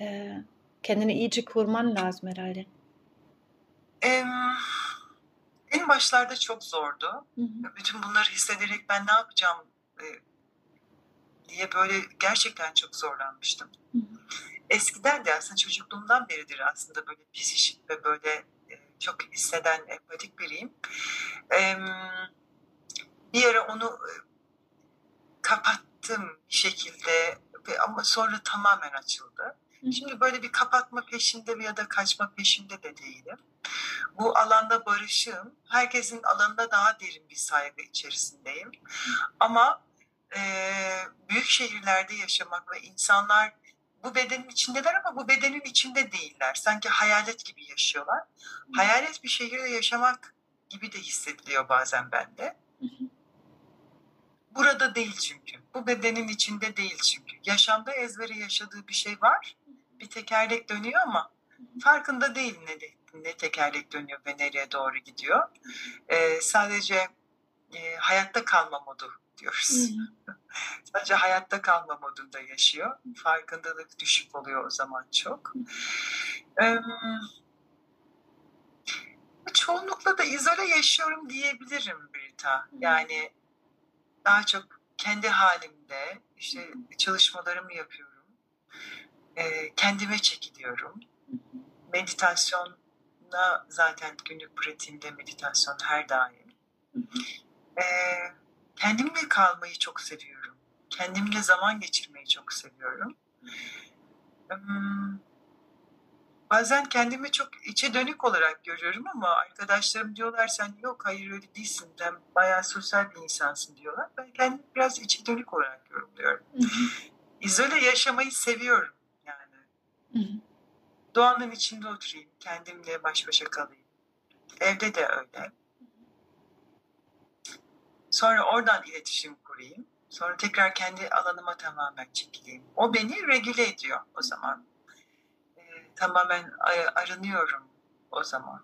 E, kendini iyice kurman lazım herhalde. Em, en başlarda çok zordu. Hı hı. Bütün bunları hissederek ben ne yapacağım e, diye böyle gerçekten çok zorlanmıştım. Hı hı. Eskiden de aslında çocukluğumdan beridir aslında böyle psişik ve böyle e, çok hisseden, empatik biriyim. Bir ara onu e, kapattım bir şekilde ve ama sonra tamamen açıldı. Şimdi böyle bir kapatma peşinde ya da kaçma peşinde de değilim. Bu alanda barışığım. Herkesin alanında daha derin bir saygı içerisindeyim. Ama e, büyük şehirlerde yaşamak ve insanlar bu bedenin içindeler ama bu bedenin içinde değiller. Sanki hayalet gibi yaşıyorlar. Hayalet bir şehirde yaşamak gibi de hissediliyor bazen bende. Hı hı. Burada değil çünkü. Bu bedenin içinde değil çünkü. Yaşamda ezbere yaşadığı bir şey var. Bir tekerlek dönüyor ama farkında değil ne, de, ne tekerlek dönüyor ve nereye doğru gidiyor. E, sadece e, hayatta kalma modu diyoruz. Sadece hayatta kalma modunda yaşıyor. Farkındalık düşük oluyor o zaman çok. Ee, çoğunlukla da izole yaşıyorum diyebilirim Brita. Yani daha çok kendi halimde işte çalışmalarımı yapıyorum. Ee, kendime çekiliyorum. Meditasyona zaten günlük pratiğimde meditasyon her daim. Ee, kendimle kalmayı çok seviyorum. Kendimle zaman geçirmeyi çok seviyorum. Hmm, bazen kendimi çok içe dönük olarak görüyorum ama arkadaşlarım diyorlar sen yok hayır öyle değilsin. Sen bayağı sosyal bir insansın diyorlar. Ben kendimi biraz içe dönük olarak yorumluyorum. İzole yaşamayı seviyorum yani. Doğanın içinde oturayım. Kendimle baş başa kalayım. Evde de öyle. Sonra oradan iletişim kurayım. Sonra tekrar kendi alanıma tamamen çekileyim. O beni regüle ediyor o zaman. Ee, tamamen arınıyorum o zaman.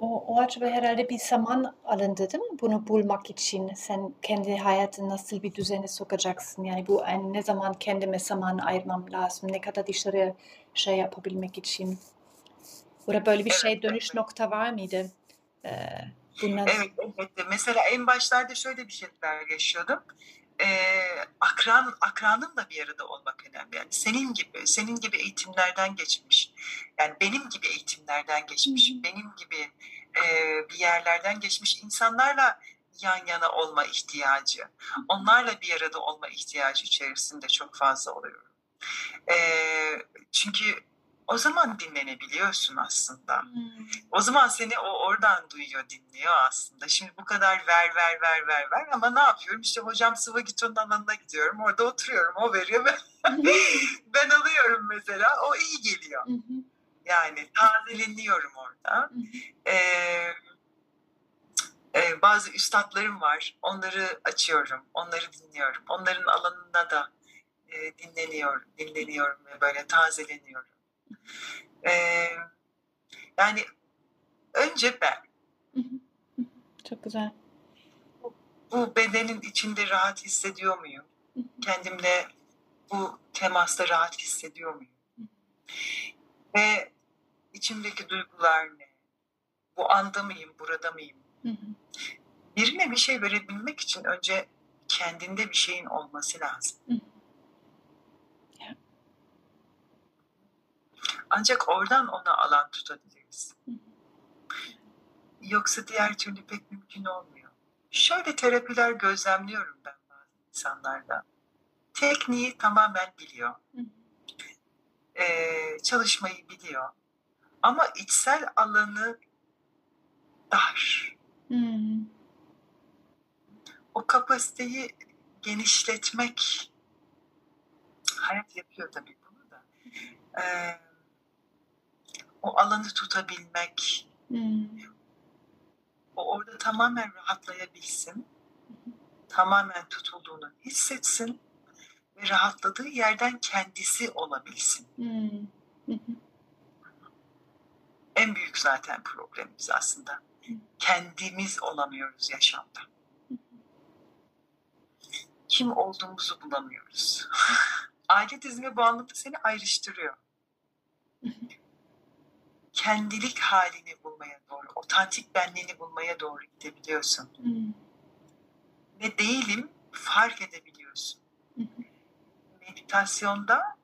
O, o acaba herhalde bir zaman alındı değil mi? Bunu bulmak için sen kendi hayatını nasıl bir düzene sokacaksın? Yani bu ein, ne zaman kendime zaman ayırmam lazım? Ne kadar dışarı şey yapabilmek için? Oder böyle bir şey dönüş nokta var mıydı? Ee, bundan Evet, evet. Mesela en başlarda şöyle bir şeyler yaşıyordum. Ee, akran, akranınla bir arada olmak önemli. Yani senin gibi, senin gibi eğitimlerden geçmiş. Yani benim gibi eğitimlerden geçmiş. Hı hı. Benim gibi e, bir yerlerden geçmiş insanlarla yan yana olma ihtiyacı. Onlarla bir arada olma ihtiyacı içerisinde çok fazla oluyorum. Ee, çünkü o zaman dinlenebiliyorsun aslında. Hmm. O zaman seni o oradan duyuyor, dinliyor aslında. Şimdi bu kadar ver, ver, ver, ver, ver ama ne yapıyorum? İşte hocam sıvı gitonun alanına gidiyorum. Orada oturuyorum. O veriyor. Ben, ben alıyorum mesela. O iyi geliyor. Yani tazeleniyorum orada. Ee, e, bazı üstadlarım var. Onları açıyorum. Onları dinliyorum. Onların alanında da e, dinleniyorum, dinleniyorum ve böyle tazeleniyorum. Ee, yani önce ben. Çok güzel. bu bedenin içinde rahat hissediyor muyum? Kendimle bu temasta rahat hissediyor muyum? Ve içimdeki duygular ne? Bu anda mıyım, burada mıyım? Birine bir şey verebilmek için önce kendinde bir şeyin olması lazım. hı hı. Ya. Ancak oradan ona alan tutabiliriz. Yoksa diğer türlü pek mümkün olmuyor. Şöyle terapiler gözlemliyorum ben bazı insanlarda. Tekniği tamamen biliyor. Ee, çalışmayı biliyor. Ama içsel alanı dar. Hmm. O kapasiteyi genişletmek hayat yapıyor tabii bunu da. Ee, o alanı tutabilmek, Hmm. o orada tamamen rahatlayabilsin, tamamen tutulduğunu hissetsin ve rahatladığı yerden kendisi olabilsin. Hmm. En büyük zaten problemimiz aslında. Kendimiz olamıyoruz yaşamda. Kim olduğumuzu bulamıyoruz. Aile dizimi bu anlamda seni ayrıştırıyor. Kendilik halini bulmaya doğru, otantik benliğini bulmaya doğru gidebiliyorsun. Hmm. Ve değilim fark edebiliyorsun. Hı hı. Meditasyonda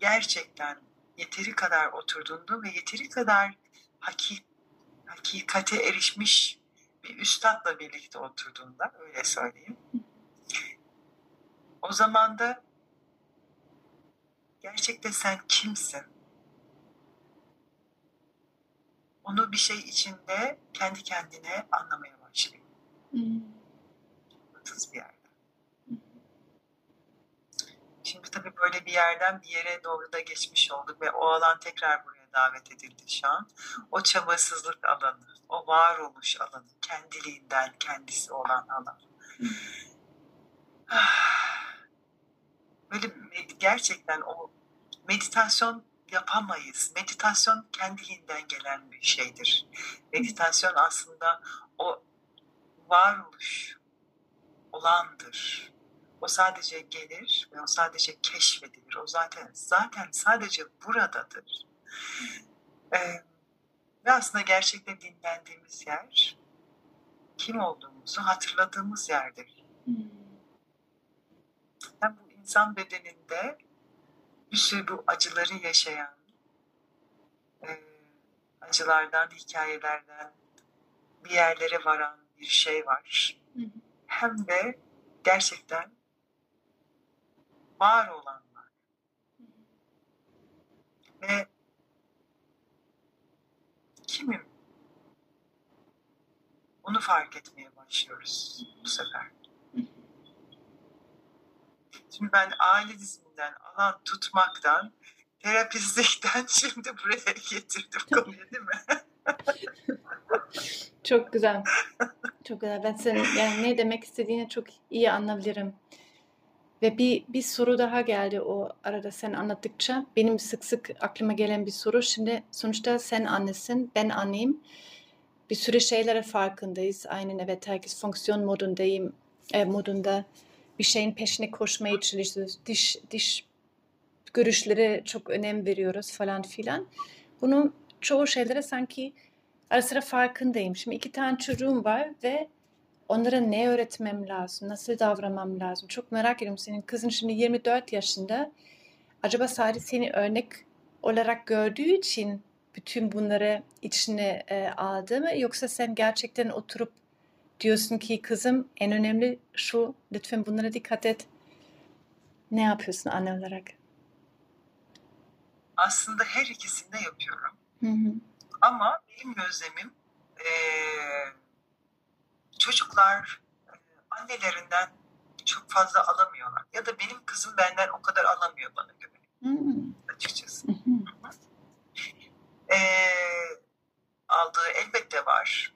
gerçekten yeteri kadar oturduğunda ve yeteri kadar hakik hakikate erişmiş bir üstadla birlikte oturduğunda öyle söyleyeyim. O zaman da gerçekten sen kimsin? Onu bir şey içinde kendi kendine anlamaya başlıyor. Hmm. Bir yerden. Şimdi tabii böyle bir yerden bir yere doğru da geçmiş olduk ve o alan tekrar buraya davet edildi şu an. O çabasızlık alanı, o varoluş alanı, kendiliğinden kendisi olan alan. Böyle med- gerçekten o meditasyon yapamayız. Meditasyon kendiliğinden gelen bir şeydir. Meditasyon aslında o varoluş olandır. O sadece gelir ve o sadece keşfedilir. O zaten zaten sadece buradadır. Ee, ve aslında gerçekten dinlendiğimiz yer kim olduğumuzu hatırladığımız yerdir. Hem bu insan bedeninde sürü bu acıları yaşayan, e, acılardan, hikayelerden bir yerlere varan bir şey var. Hem de gerçekten var olanlar. Ve kimim? Onu fark etmeye başlıyoruz bu sefer. Şimdi ben aile diziminden alan tutmaktan, terapistlikten şimdi buraya getirdim konuyu değil mi? Çok güzel. Çok güzel. Ben senin yani ne demek istediğini çok iyi anlayabilirim. Ve bir, bir soru daha geldi o arada sen anlattıkça. Benim sık sık aklıma gelen bir soru. Şimdi sonuçta sen annesin, ben anneyim. Bir sürü şeylere farkındayız. Aynen evet herkes fonksiyon modundayım, e, modunda bir şeyin peşine koşmaya çalışıyoruz. Diş, diş görüşlere çok önem veriyoruz falan filan. Bunu çoğu şeylere sanki ara sıra farkındayım. Şimdi iki tane çocuğum var ve onlara ne öğretmem lazım, nasıl davranmam lazım. Çok merak ediyorum. Senin kızın şimdi 24 yaşında. Acaba sadece seni örnek olarak gördüğü için bütün bunları içine e, aldı mı? Yoksa sen gerçekten oturup diyorsun ki kızım en önemli şu, lütfen bunlara dikkat et. Ne yapıyorsun anne olarak? Aslında her ikisini de yapıyorum. Hı hı. Ama benim gözlemim eee, çocuklar e, annelerinden çok fazla alamıyorlar. Ya da benim kızım benden o kadar alamıyor bana göre Hı açıkçası. hı. Eee, aldığı elbette var.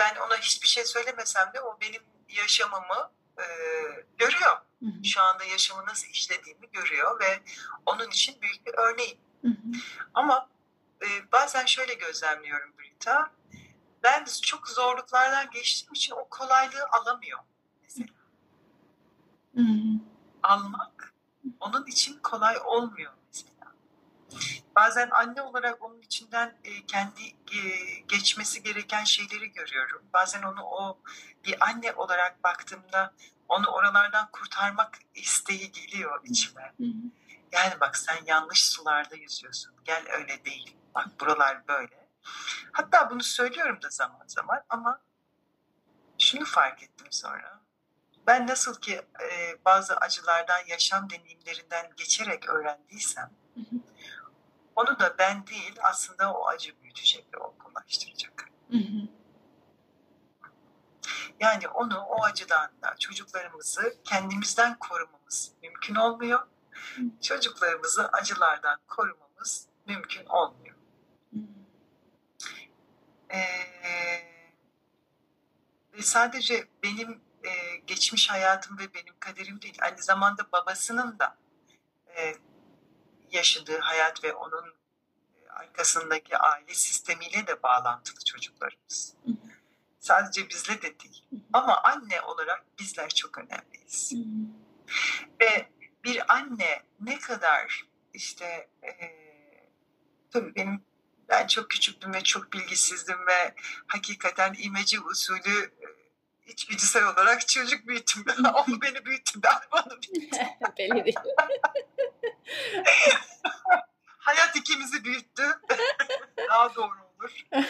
Ben ona hiçbir şey söylemesem de o benim yaşamımı eee, görüyor. Hı hı. Şu anda yaşamı nasıl işlediğimi görüyor ve onun için büyük bir örneğim. Hı hı. Ama e, bazen şöyle gözlemliyorum Brita. Ben de çok zorluklardan geçtiğim için o kolaylığı alamıyor. Mesela Hı hı. almak onun için kolay olmuyor mesela. Bazen anne olarak onun içinden e, kendi e, geçmesi gereken şeyleri görüyorum. Bazen onu o bir anne olarak baktığımda onu oralardan kurtarmak isteği geliyor içime. Hı hı. Yani bak sen yanlış sularda yüzüyorsun. Gel öyle değil. Bak buralar böyle. Hatta bunu söylüyorum da zaman zaman ama şunu fark ettim sonra. Ben nasıl ki e, bazı acılardan, yaşam deneyimlerinden geçerek öğrendiysem Hı hı. Onu da ben değil aslında o acı büyütecek ve olgunlaştıracak. Hı hı. Yani onu o acıdan da çocuklarımızı kendimizden korumamız mümkün olmuyor. Hı. Çocuklarımızı acılardan korumamız mümkün olmuyor. Hı. Ee, ve sadece benim e, geçmiş hayatım ve benim kaderim değil, aynı zamanda babasının da e, yaşadığı hayat ve onun e, arkasındaki aile sistemiyle de bağlantılı çocuklarımız. Hı. Sadece bizle de değil. Ama anne olarak bizler çok önemliyiz. Ve bir anne ne kadar işte e, tabii benim ben çok küçüktüm ve çok bilgisizdim ve hakikaten imece usulü e, içgüdüsel olarak çocuk büyüttüm. o beni büyüttü, ben onu büyüttüm. Belli değil. Hayat ikimizi büyüttü. Daha doğru olur.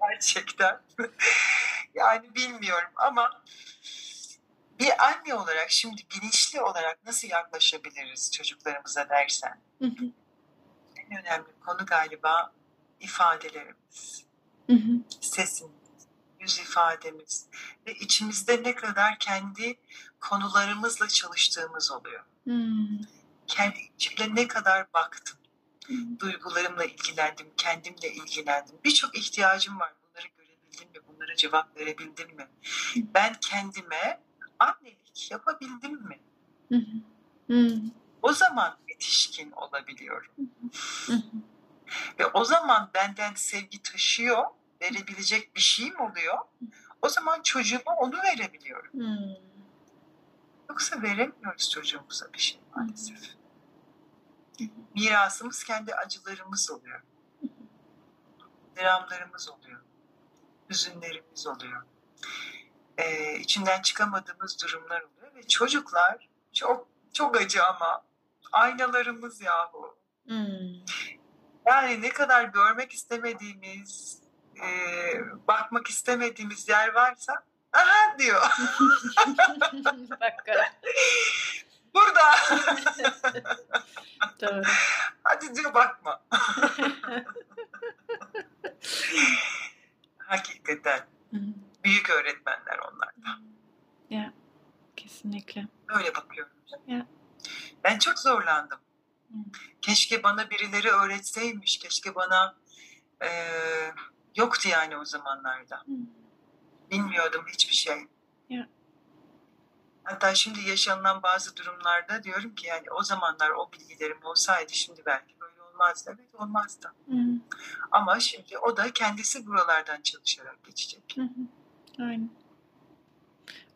Gerçekten. yani bilmiyorum ama bir anne olarak şimdi bilinçli olarak nasıl yaklaşabiliriz çocuklarımıza dersen Hı hı. en önemli konu galiba ifadelerimiz, Hı hı. sesimiz, yüz ifademiz ve içimizde ne kadar kendi konularımızla çalıştığımız oluyor. Hı. Kendi içimde ne kadar baktım, duygularımla ilgilendim, kendimle ilgilendim. Birçok ihtiyacım var. Bunları görebildim mi? Bunlara cevap verebildim mi? Ben kendime annelik yapabildim mi? O zaman yetişkin olabiliyorum. Ve o zaman benden sevgi taşıyor, verebilecek bir şeyim oluyor. O zaman çocuğuma onu verebiliyorum. Yoksa veremiyoruz çocuğumuza bir şey maalesef. Mirasımız kendi acılarımız oluyor. Dramlarımız oluyor. Hüzünlerimiz oluyor. Ee, içinden çıkamadığımız durumlar oluyor. Ve çocuklar çok çok acı ama aynalarımız yahu. Hmm. Yani ne kadar görmek istemediğimiz, e, bakmak istemediğimiz yer varsa aha diyor. Burada. Doğru. Hadi diyor bakma. Hakikaten Hı büyük öğretmenler onlar da. Ya kesinlikle. Öyle bakıyorum. Ya. Ben çok zorlandım. Hı. Keşke bana birileri öğretseymiş. Keşke bana e, yoktu yani o zamanlarda. Bilmiyordum hiçbir şey. Ya. Hatta şimdi yaşanılan bazı durumlarda diyorum ki yani o zamanlar o bilgilerim olsaydı şimdi belki böyle olmazdı. Evet olmazdı. Hmm. Ama şimdi o da kendisi buralardan çalışarak geçecek. Hı hı. Aynen.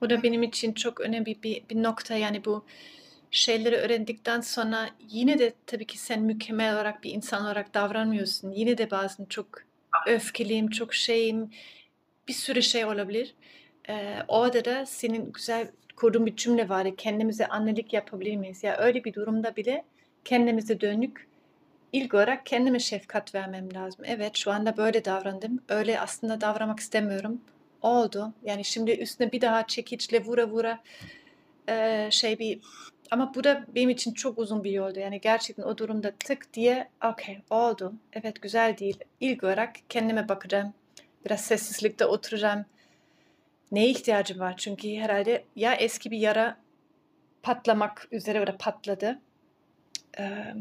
O da benim için çok önemli bir, bir nokta yani bu şeyleri öğrendikten sonra yine de tabii ki sen mükemmel olarak bir insan olarak davranmıyorsun. Yine de bazen çok öfkeliyim, çok şeyim, bir sürü şey olabilir. Ee, orada da senin güzel kurduğun bir cümle vardı. Kendimize annelik yapabilir miyiz? Ya öyle bir durumda bile kendimize dönük ilk olarak kendime şefkat vermem lazım. Evet şu anda böyle davrandım. Öyle aslında davranmak istemiyorum. Oldu. Yani şimdi üstüne bir daha çekiçle vura vura eee, şey bir ama bu da benim için çok uzun bir yoldu. Yani gerçekten o durumda tık diye okey oldu. Evet güzel değil. İlk olarak kendime bakacağım. Biraz sessizlikte oturacağım. Neye ihtiyacım var? Çünkü herhalde ya eski bir yara patlamak üzere ya patladı. Eee,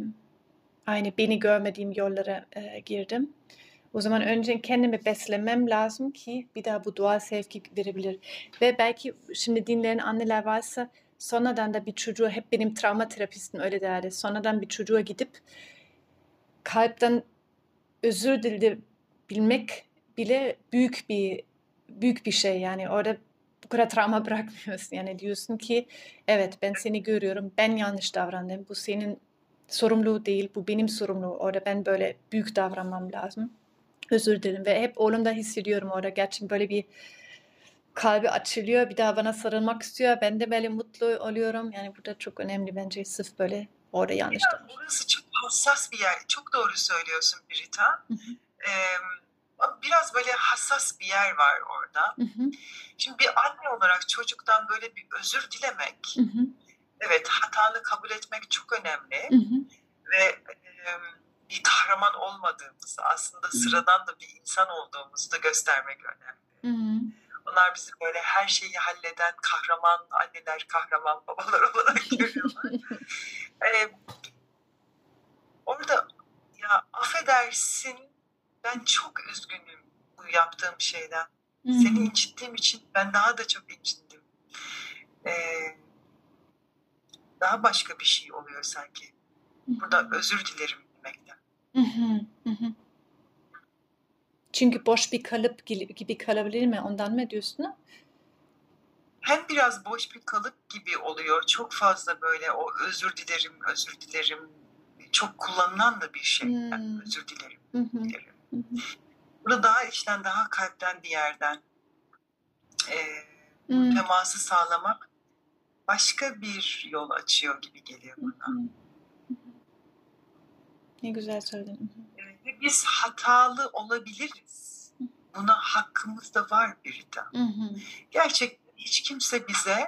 aynı beni görmediğim yollara e, girdim. O zaman önce kendimi beslemem lazım ki bir daha bu doğal sevgi verebilir. Ve belki şimdi dinleyen anneler varsa sonradan da bir çocuğu hep benim travma terapistim öyle derdi. Sonradan bir çocuğa gidip kalpten özür dileyebilmek bile büyük bir büyük bir şey. Yani orada bu kadar travma bırakmıyorsun. Yani diyorsun ki evet ben seni görüyorum. Ben yanlış davrandım bu senin sorumluluğu değil. Bu benim sorumluluğum. Orada ben böyle büyük davranmam lazım. Özür dilerim ve hep oğlumda hissediyorum orada. Gerçekten böyle bir kalbi açılıyor. Bir daha bana sarılmak istiyor. Ben de böyle mutlu oluyorum. Yani bu da çok önemli bence. Sırf böyle orada yanlış Ya. Orası çok hassas bir yer. Çok doğru söylüyorsun hı. Ee, biraz böyle hassas bir yer var orada. Hı hı, Şimdi bir anne olarak çocuktan böyle bir özür dilemek, hı hı, evet hatanı kabul etmek çok önemli hı hı, ve e, bir kahraman olmadığımızı, aslında sıradan da bir insan olduğumuzu da göstermek önemli. hı hı. Onlar bizi böyle her şeyi halleden kahraman anneler, kahraman babalar olarak görüyorlar. Ee, orada ya affedersin ben çok üzgünüm bu yaptığım şeyden. Hı Seni hı. incittiğim için ben daha da çok incittim. Ee, daha başka bir şey oluyor sanki. Burada özür dilerim demekten. Hı hı. Çünkü boş bir kalıp gibi kalabilir mi? Ondan mı diyorsun? Hem biraz boş bir kalıp gibi oluyor. Çok fazla böyle o özür dilerim, özür dilerim. Çok kullanılan da bir şey. Yani Hmm. özür dilerim, Hı hı, dilerim. Burada daha içten, daha kalpten bir yerden e, Hmm. teması sağlamak başka bir yol açıyor gibi geliyor bana. Ne güzel söyledin. Hı. Ve biz hatalı olabiliriz. Buna hakkımız da var Birita. Gerçekten hiç kimse bize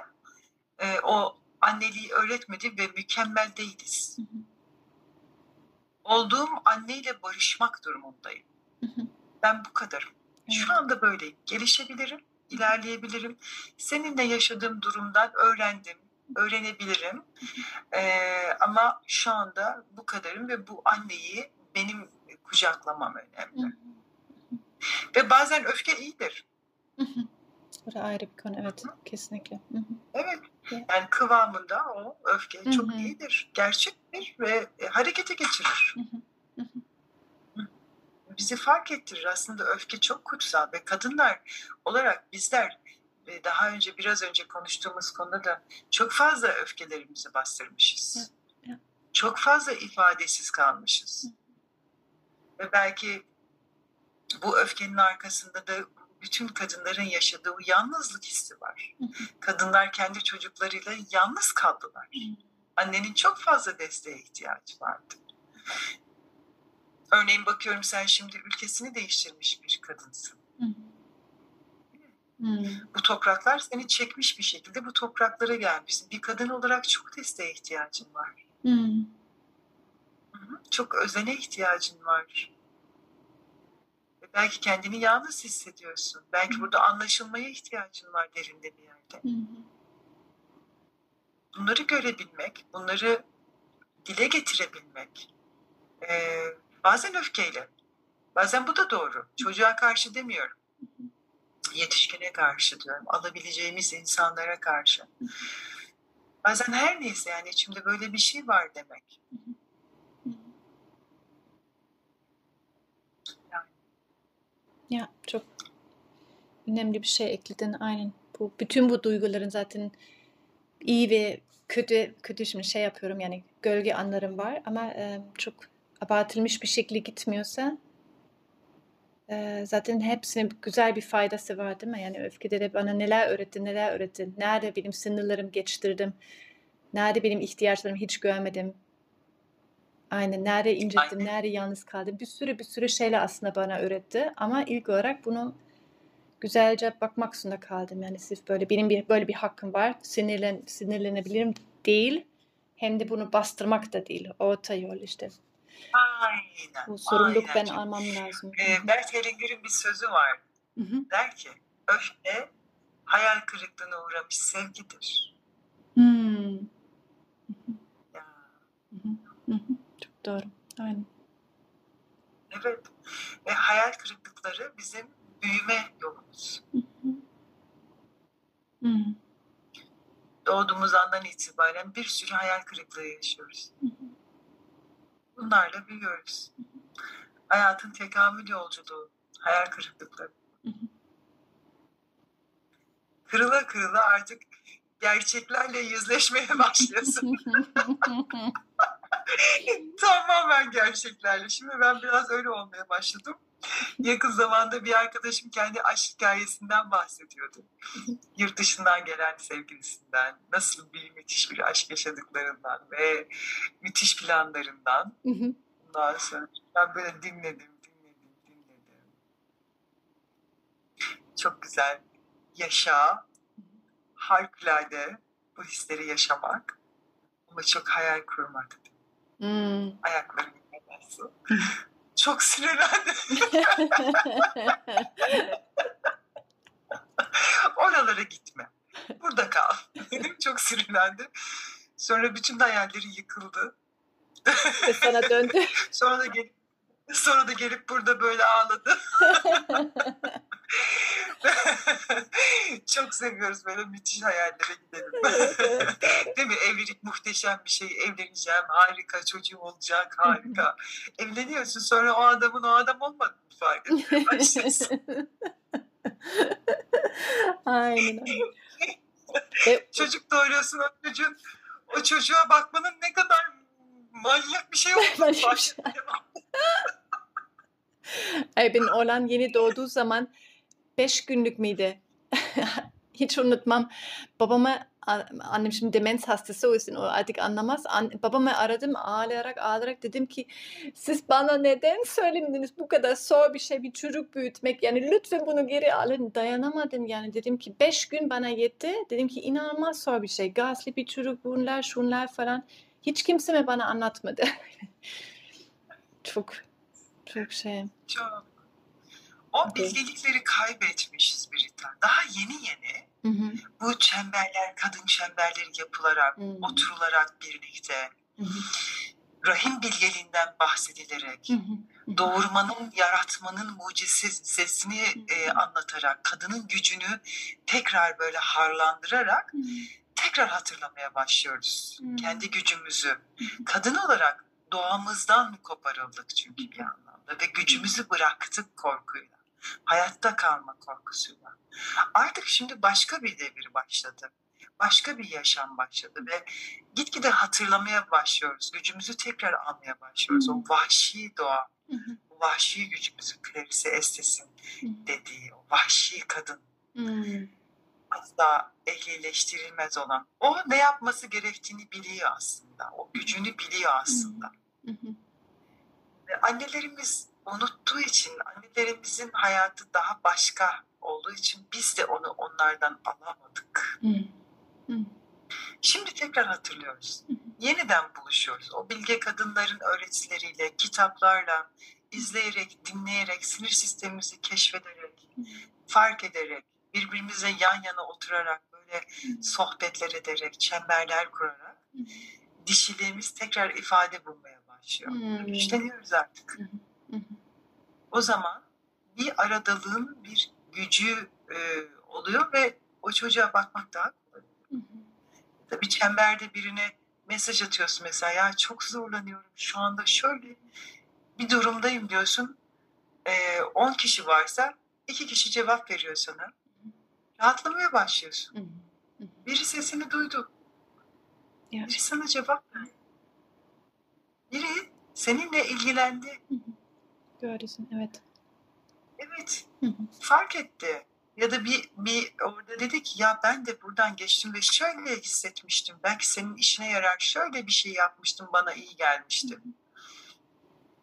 e, o anneliği öğretmedi ve mükemmel değiliz. Hı hı. Olduğum anneyle barışmak durumundayım. Ben bu kadarım. Şu anda böyleyim. Gelişebilirim, ilerleyebilirim. Seninle yaşadığım durumdan öğrendim, öğrenebilirim. Ee, ama şu anda bu kadarım ve bu anneyi benim kucaklamam önemli. Ve bazen öfke iyidir. Hı hı. Bu da ayrı bir konu. Evet. Kesinlikle. Hı hı. Evet. Yani kıvamında o öfke Hı çok iyidir. Gerçektir ve e, harekete geçirir. Hı hı. Hı hı. Bizi fark ettirir. Aslında öfke çok kutsal ve kadınlar olarak bizler e, daha önce biraz önce konuştuğumuz konuda da çok fazla öfkelerimizi bastırmışız. Çok fazla ifadesiz kalmışız. Ve belki bu öfkenin arkasında da bütün kadınların yaşadığı yalnızlık hissi var. Kadınlar kendi çocuklarıyla yalnız kaldılar. Annenin çok fazla desteğe ihtiyacı vardı. Örneğin bakıyorum sen şimdi ülkesini değiştirmiş bir kadınsın. Hı hı. Hı. Bu topraklar seni çekmiş bir şekilde bu topraklara gelmişsin. Bir kadın olarak çok desteğe ihtiyacın var. Hı. Çok özene ihtiyacın var. Belki kendini yalnız hissediyorsun. Belki Hı. burada anlaşılmaya ihtiyacın var derinde bir yerde. Hı. Bunları görebilmek, bunları dile getirebilmek. Ee, bazen öfkeyle, bazen bu da doğru. Çocuğa karşı demiyorum. Yetişkine karşı diyorum. Alabileceğimiz insanlara karşı. Bazen her neyse yani içimde böyle bir şey var demek. Hı. Ya çok önemli bir şey ekledin aynen. Bu bütün bu duyguların zaten iyi ve kötü kötü şimdi şey yapıyorum yani gölge anlarım var ama e, çok abartılmış bir şekilde gitmiyorsa e, zaten hepsine güzel bir faydası var değil mi? Yani öfkede de bana neler öğretti, neler öğretti. Nerede benim sınırlarım geçtirdim. Nerede benim ihtiyaçlarımı hiç görmedim. Aynen nerede incittim, Aynen. nerede yalnız kaldım. Bir sürü bir sürü şeyler aslında bana öğretti. Ama ilk olarak bunu güzelce bakmak zorunda kaldım. Yani sırf böyle benim bir böyle bir hakkım var. Sinirlen sinirlenebilirim değil. Hem de bunu bastırmak da değil. Orta yol işte. Aynen. Bu sorumluluk ben aynen. almam lazım. Ee, hı. Bert Hellinger'in bir sözü var. Hı hı. Der ki, öfke hayal kırıklığına uğramış sevgidir. Hmm. Ya, Hı hı. Hı hı. Çok doğru. Aynen. evet. Ve hayal kırıklıkları bizim büyüme yolumuz. Hı. Doğduğumuz andan itibaren bir sürü hayal kırıklığı yaşıyoruz. Hı hı. Bunlarla büyüyoruz. Hayatın tekamül yolculuğu, hayal kırıklıkları. Kırıla kırıla artık gerçeklerle yüzleşmeye başlıyorsun. Tamamen gerçeklerle. Şimdi ben biraz öyle olmaya başladım. Yakın zamanda bir arkadaşım kendi aşk hikayesinden bahsediyordu. Yurt dışından gelen sevgilisinden, nasıl bir müthiş bir aşk yaşadıklarından ve müthiş planlarından. Ondan sonra ben böyle dinledim, dinledim, dinledim. Çok güzel. Yaşa, harikulade bu hisleri yaşamak ama çok hayal kurmak. Hmm. Ayaklarını yemezsin. Çok sinirlendim. Oralara gitme. Burada kal. çok sinirlendi. Sonra bütün hayalleri yıkıldı. Ve sana döndü. Sonra da gelip sonra da gelip burada böyle ağladı. Çok seviyoruz böyle müthiş hayallere gidelim. Değil mi? Evlilik muhteşem bir şey. Evleneceğim, harika, çocuğum olacak, harika. Evleniyorsun sonra o adamın o adam olmadığını fark başlıyorsun. Aynen. Ve Çocuk doğuruyorsun o çocuğun o çocuğa bakmanın ne kadar manyak bir şey olduğunu bir fark şey. etmeye Ay benim oğlan yeni doğduğu zaman beş günlük müydü? Hiç unutmam. Babama annem şimdi demens hastası o yüzden o artık anlamaz. An, babamı aradım ağlayarak ağlayarak dedim ki siz bana neden söylemediniz bu kadar zor bir şey bir çocuk büyütmek. Yani lütfen bunu geri alın. Dayanamadım yani. Dedim ki beş gün bana yetti. Dedim ki inanılmaz zor bir şey. Gazlı bir çocuk bunlar şunlar falan. Hiç kimse mi bana anlatmadı? Çok çok şey. Çok. O bilgelikleri kaybetmişiz Brita. Daha yeni yeni Hı hı, bu çemberler, kadın çemberleri yapılarak, hı, oturularak birlikte hı hı. rahim bilgeliğinden bahsedilerek, Hı hı. doğurmanın, yaratmanın mucizesini e, anlatarak, kadının gücünü tekrar böyle harlandırarak Hı. tekrar hatırlamaya başlıyoruz. Hmm. Kendi gücümüzü. Kadın olarak doğamızdan koparıldık çünkü bir anlamda ve gücümüzü bıraktık korkuyla. Hayatta kalma korkusuyla. Artık şimdi başka bir devir başladı. Başka bir yaşam başladı ve gitgide hatırlamaya başlıyoruz. Gücümüzü tekrar almaya başlıyoruz. O Hmm. vahşi doğa, o vahşi gücümüzü Clarice Estes'in dediği o vahşi kadın Hı. asla ehlileştirilmez olan. O ne yapması gerektiğini biliyor aslında. O gücünü biliyor aslında. Hı. Ve annelerimiz unuttuğu için, annelerimizin hayatı daha başka olduğu için biz de onu onlardan alamadık. Hı. Hı. Şimdi tekrar hatırlıyoruz. Hı. Yeniden buluşuyoruz. O bilge kadınların öğretileriyle, kitaplarla, izleyerek, dinleyerek, sinir sistemimizi keşfederek, Hı. fark ederek, birbirimize yan yana oturarak, böyle sohbetler ederek, çemberler kurarak dişiliğimiz tekrar ifade bulmaya başlıyor. Güçleniyoruz artık. O zaman bir aradalığın bir gücü e, oluyor ve o çocuğa bakmak daha kolay. Hı hı. Tabii çemberde birine mesaj atıyorsun mesela ya çok zorlanıyorum şu anda şöyle bir durumdayım diyorsun. E, 10 kişi varsa iki kişi cevap veriyor sana. Rahatlamaya başlıyorsun. Biri sesini duydu. Ya. Biri sana cevap verdi. Biri seninle ilgilendi. Doğrusun evet. Evet Hı hı. fark etti. Ya da bir, bir orada dedi ki ya ben de buradan geçtim ve şöyle hissetmiştim. Belki senin işine yarar şöyle bir şey yapmıştım bana iyi gelmişti.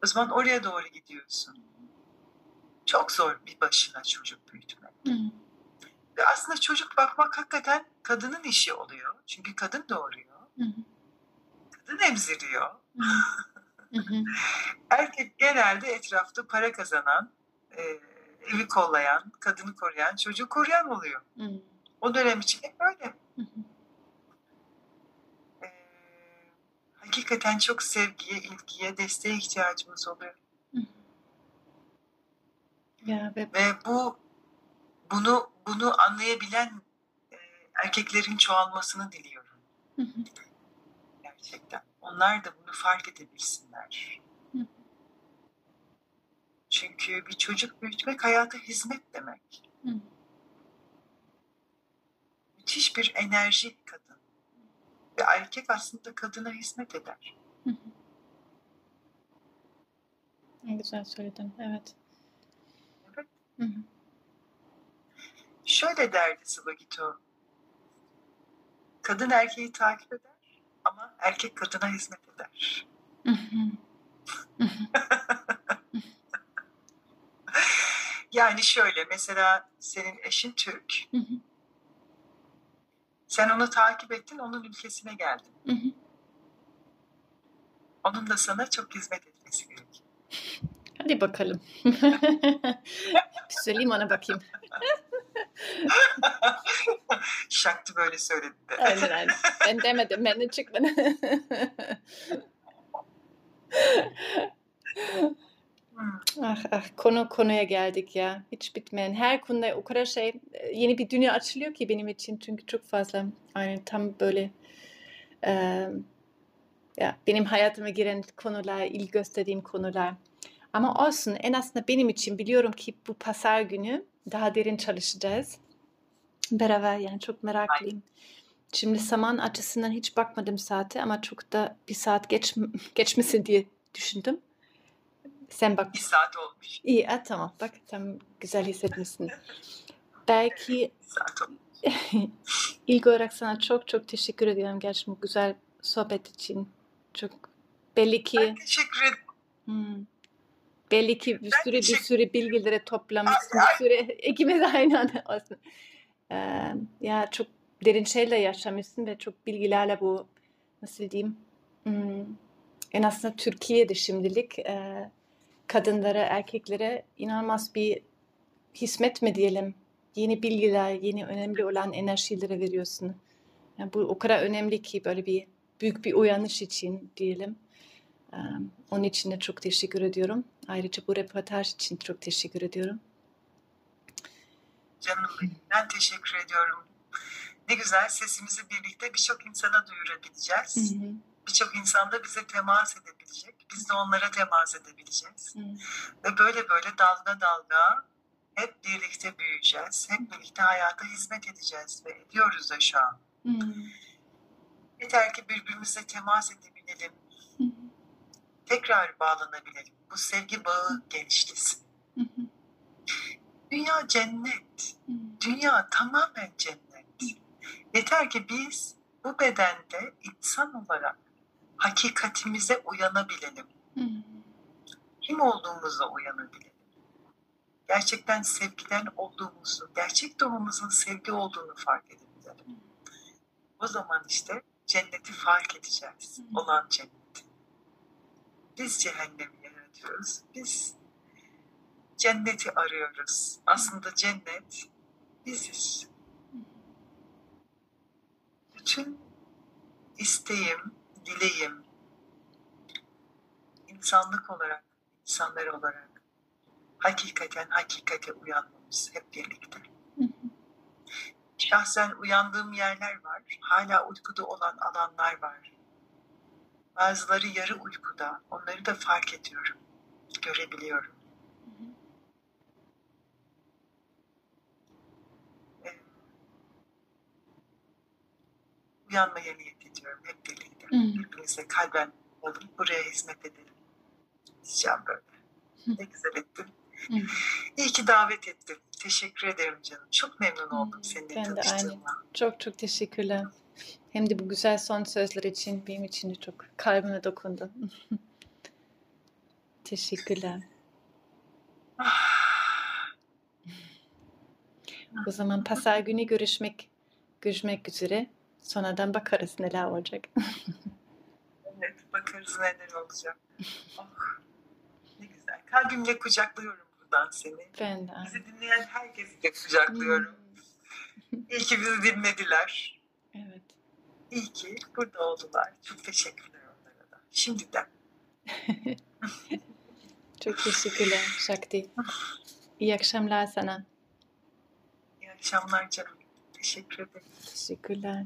O zaman oraya doğru gidiyorsun. Çok zor bir başına çocuk büyütmek. Hı hı. Ve aslında çocuk bakmak hakikaten kadının işi oluyor. Çünkü kadın doğuruyor. Hı hı. Kadın emziriyor. Hı hı. Hı hı. Erkek genelde etrafta para kazanan, e, evi kollayan, kadını koruyan, çocuğu koruyan oluyor. Hı. O dönem için hep böyle. Hı hı. Ee, hakikaten çok sevgiye, ilgiye, desteğe ihtiyacımız oluyor. Ya ve Ve bu bunu bunu anlayabilen e, erkeklerin çoğalmasını diliyorum Hı hı. gerçekten. Onlar da bunu fark edebilsinler. Hı. Çünkü bir çocuk büyütmek hayata hizmet demek. Hı. Müthiş bir enerji kadın. Ve erkek aslında kadına hizmet eder. Hı hı. Güzel söyledin. Evet. Evet. Hı hı. Şöyle derdi Sıvagito. Kadın erkeği takip eder ama erkek kadına hizmet eder. Yani şöyle mesela senin eşin Türk. Sen onu takip ettin, onun ülkesine geldin. Onun da sana çok hizmet etmesi gerekiyor. Hadi bakalım. ona bakayım. Şaktı böyle söyledi de. Aynen. Ben demedim. Ben de çıkmadı. Hmm. ah ah konu konuya geldik ya. Hiç bitmeyen. Her konuda o kadar şey e, yeni bir dünya açılıyor ki benim için. Çünkü çok fazla yani tam böyle e, ya benim hayatıma giren konular, ilgi gösterdiğim konular. Ama olsun en azından benim için biliyorum ki bu pazar günü daha derin çalışacağız. Beraber yani çok meraklıyım. Şimdi zaman açısından hiç bakmadım saate ama çok da bir saat geç, geçmesin diye düşündüm. Sen bak. Bir saat olmuş. İyi, ha, tamam. Bak tam güzel hissetmişsin. Belki ilgi olarak sana çok çok teşekkür ediyorum gerçekten bu güzel sohbet için. Çok belli ki Ben teşekkür ederim. hmm, belli ki bir sürü bir sürü bilgileri toplamışsın. Bir sürü ikimiz aynı anda olsun. Ee, ya çok derin şeyler yaşamışsın ve çok bilgilerle bu nasıl diyeyim hmm, en azından Türkiye'de şimdilik e, kadınlara, erkeklere inanılmaz bir hizmet mi diyelim? Yeni bilgiler, yeni önemli olan enerjilere veriyorsun. Yani bu o kadar önemli ki böyle bir büyük bir uyanış için diyelim. Onun için de çok teşekkür ediyorum. Ayrıca bu röportaj için çok teşekkür ediyorum. Canım benim. Ben teşekkür ediyorum. Ne güzel sesimizi birlikte birçok insana duyurabileceğiz. Birçok insan da bize temas edebilecek. Biz de onlara temas edebileceğiz. Ve böyle böyle dalga dalga hep birlikte büyüyeceğiz. Hep birlikte hayata hizmet edeceğiz ve ediyoruz da şu an. Yeter ki birbirimize temas edebilelim. Tekrar bağlanabilelim. Bu sevgi bağı genişlesin. Dünya cennet. Dünya tamamen cennet. Yeter ki biz bu bedende insan olarak hakikatimize uyanabilelim. Kim olduğumuza uyanabilelim. Gerçekten sevgiden olduğumuzu, gerçek doğumuzun sevgi olduğunu fark edebilelim. O zaman işte cenneti fark edeceğiz. Olan cennet. Biz cehennemi yaratıyoruz. Biz cenneti arıyoruz. Aslında cennet biziz. Bütün isteğim, dileğim, insanlık olarak, insanlar olarak hakikaten hakikate uyanmamız hep birlikte. Şahsen uyandığım yerler var. Hala uykuda olan alanlar var. Bazıları yarı uykuda. Onları da fark ediyorum. Görebiliyorum. Ee, uyanmaya niyet ediyorum hep birlikte. Birbirimize kalben olalım. Buraya hizmet edelim. Diyeceğim böyle. Ne güzel ettin. İyi ki davet ettin. Teşekkür ederim canım. Çok memnun oldum seninle Ben de aynı. tanıştığıma. Çok çok teşekkürler. Hem de bu güzel son sözler için benim için de çok kalbime dokundu. teşekkürler. O zaman pazar günü görüşmek görüşmek üzere. Sonradan bakarız neler olacak. Evet, bakarız neler olacak. Oh, ne güzel. Kalbimle kucaklıyorum buradan seni. ben de. Bizi dinleyen herkesi de kucaklıyorum. İyi ki bizi dinlediler. Evet. İyi ki burada oldular. Çok teşekkürler onlara da. Şimdiden. Çok teşekkürler Shakti. İyi akşamlar sana. İyi akşamlar canım. Teşekkür ederim. Teşekkürler.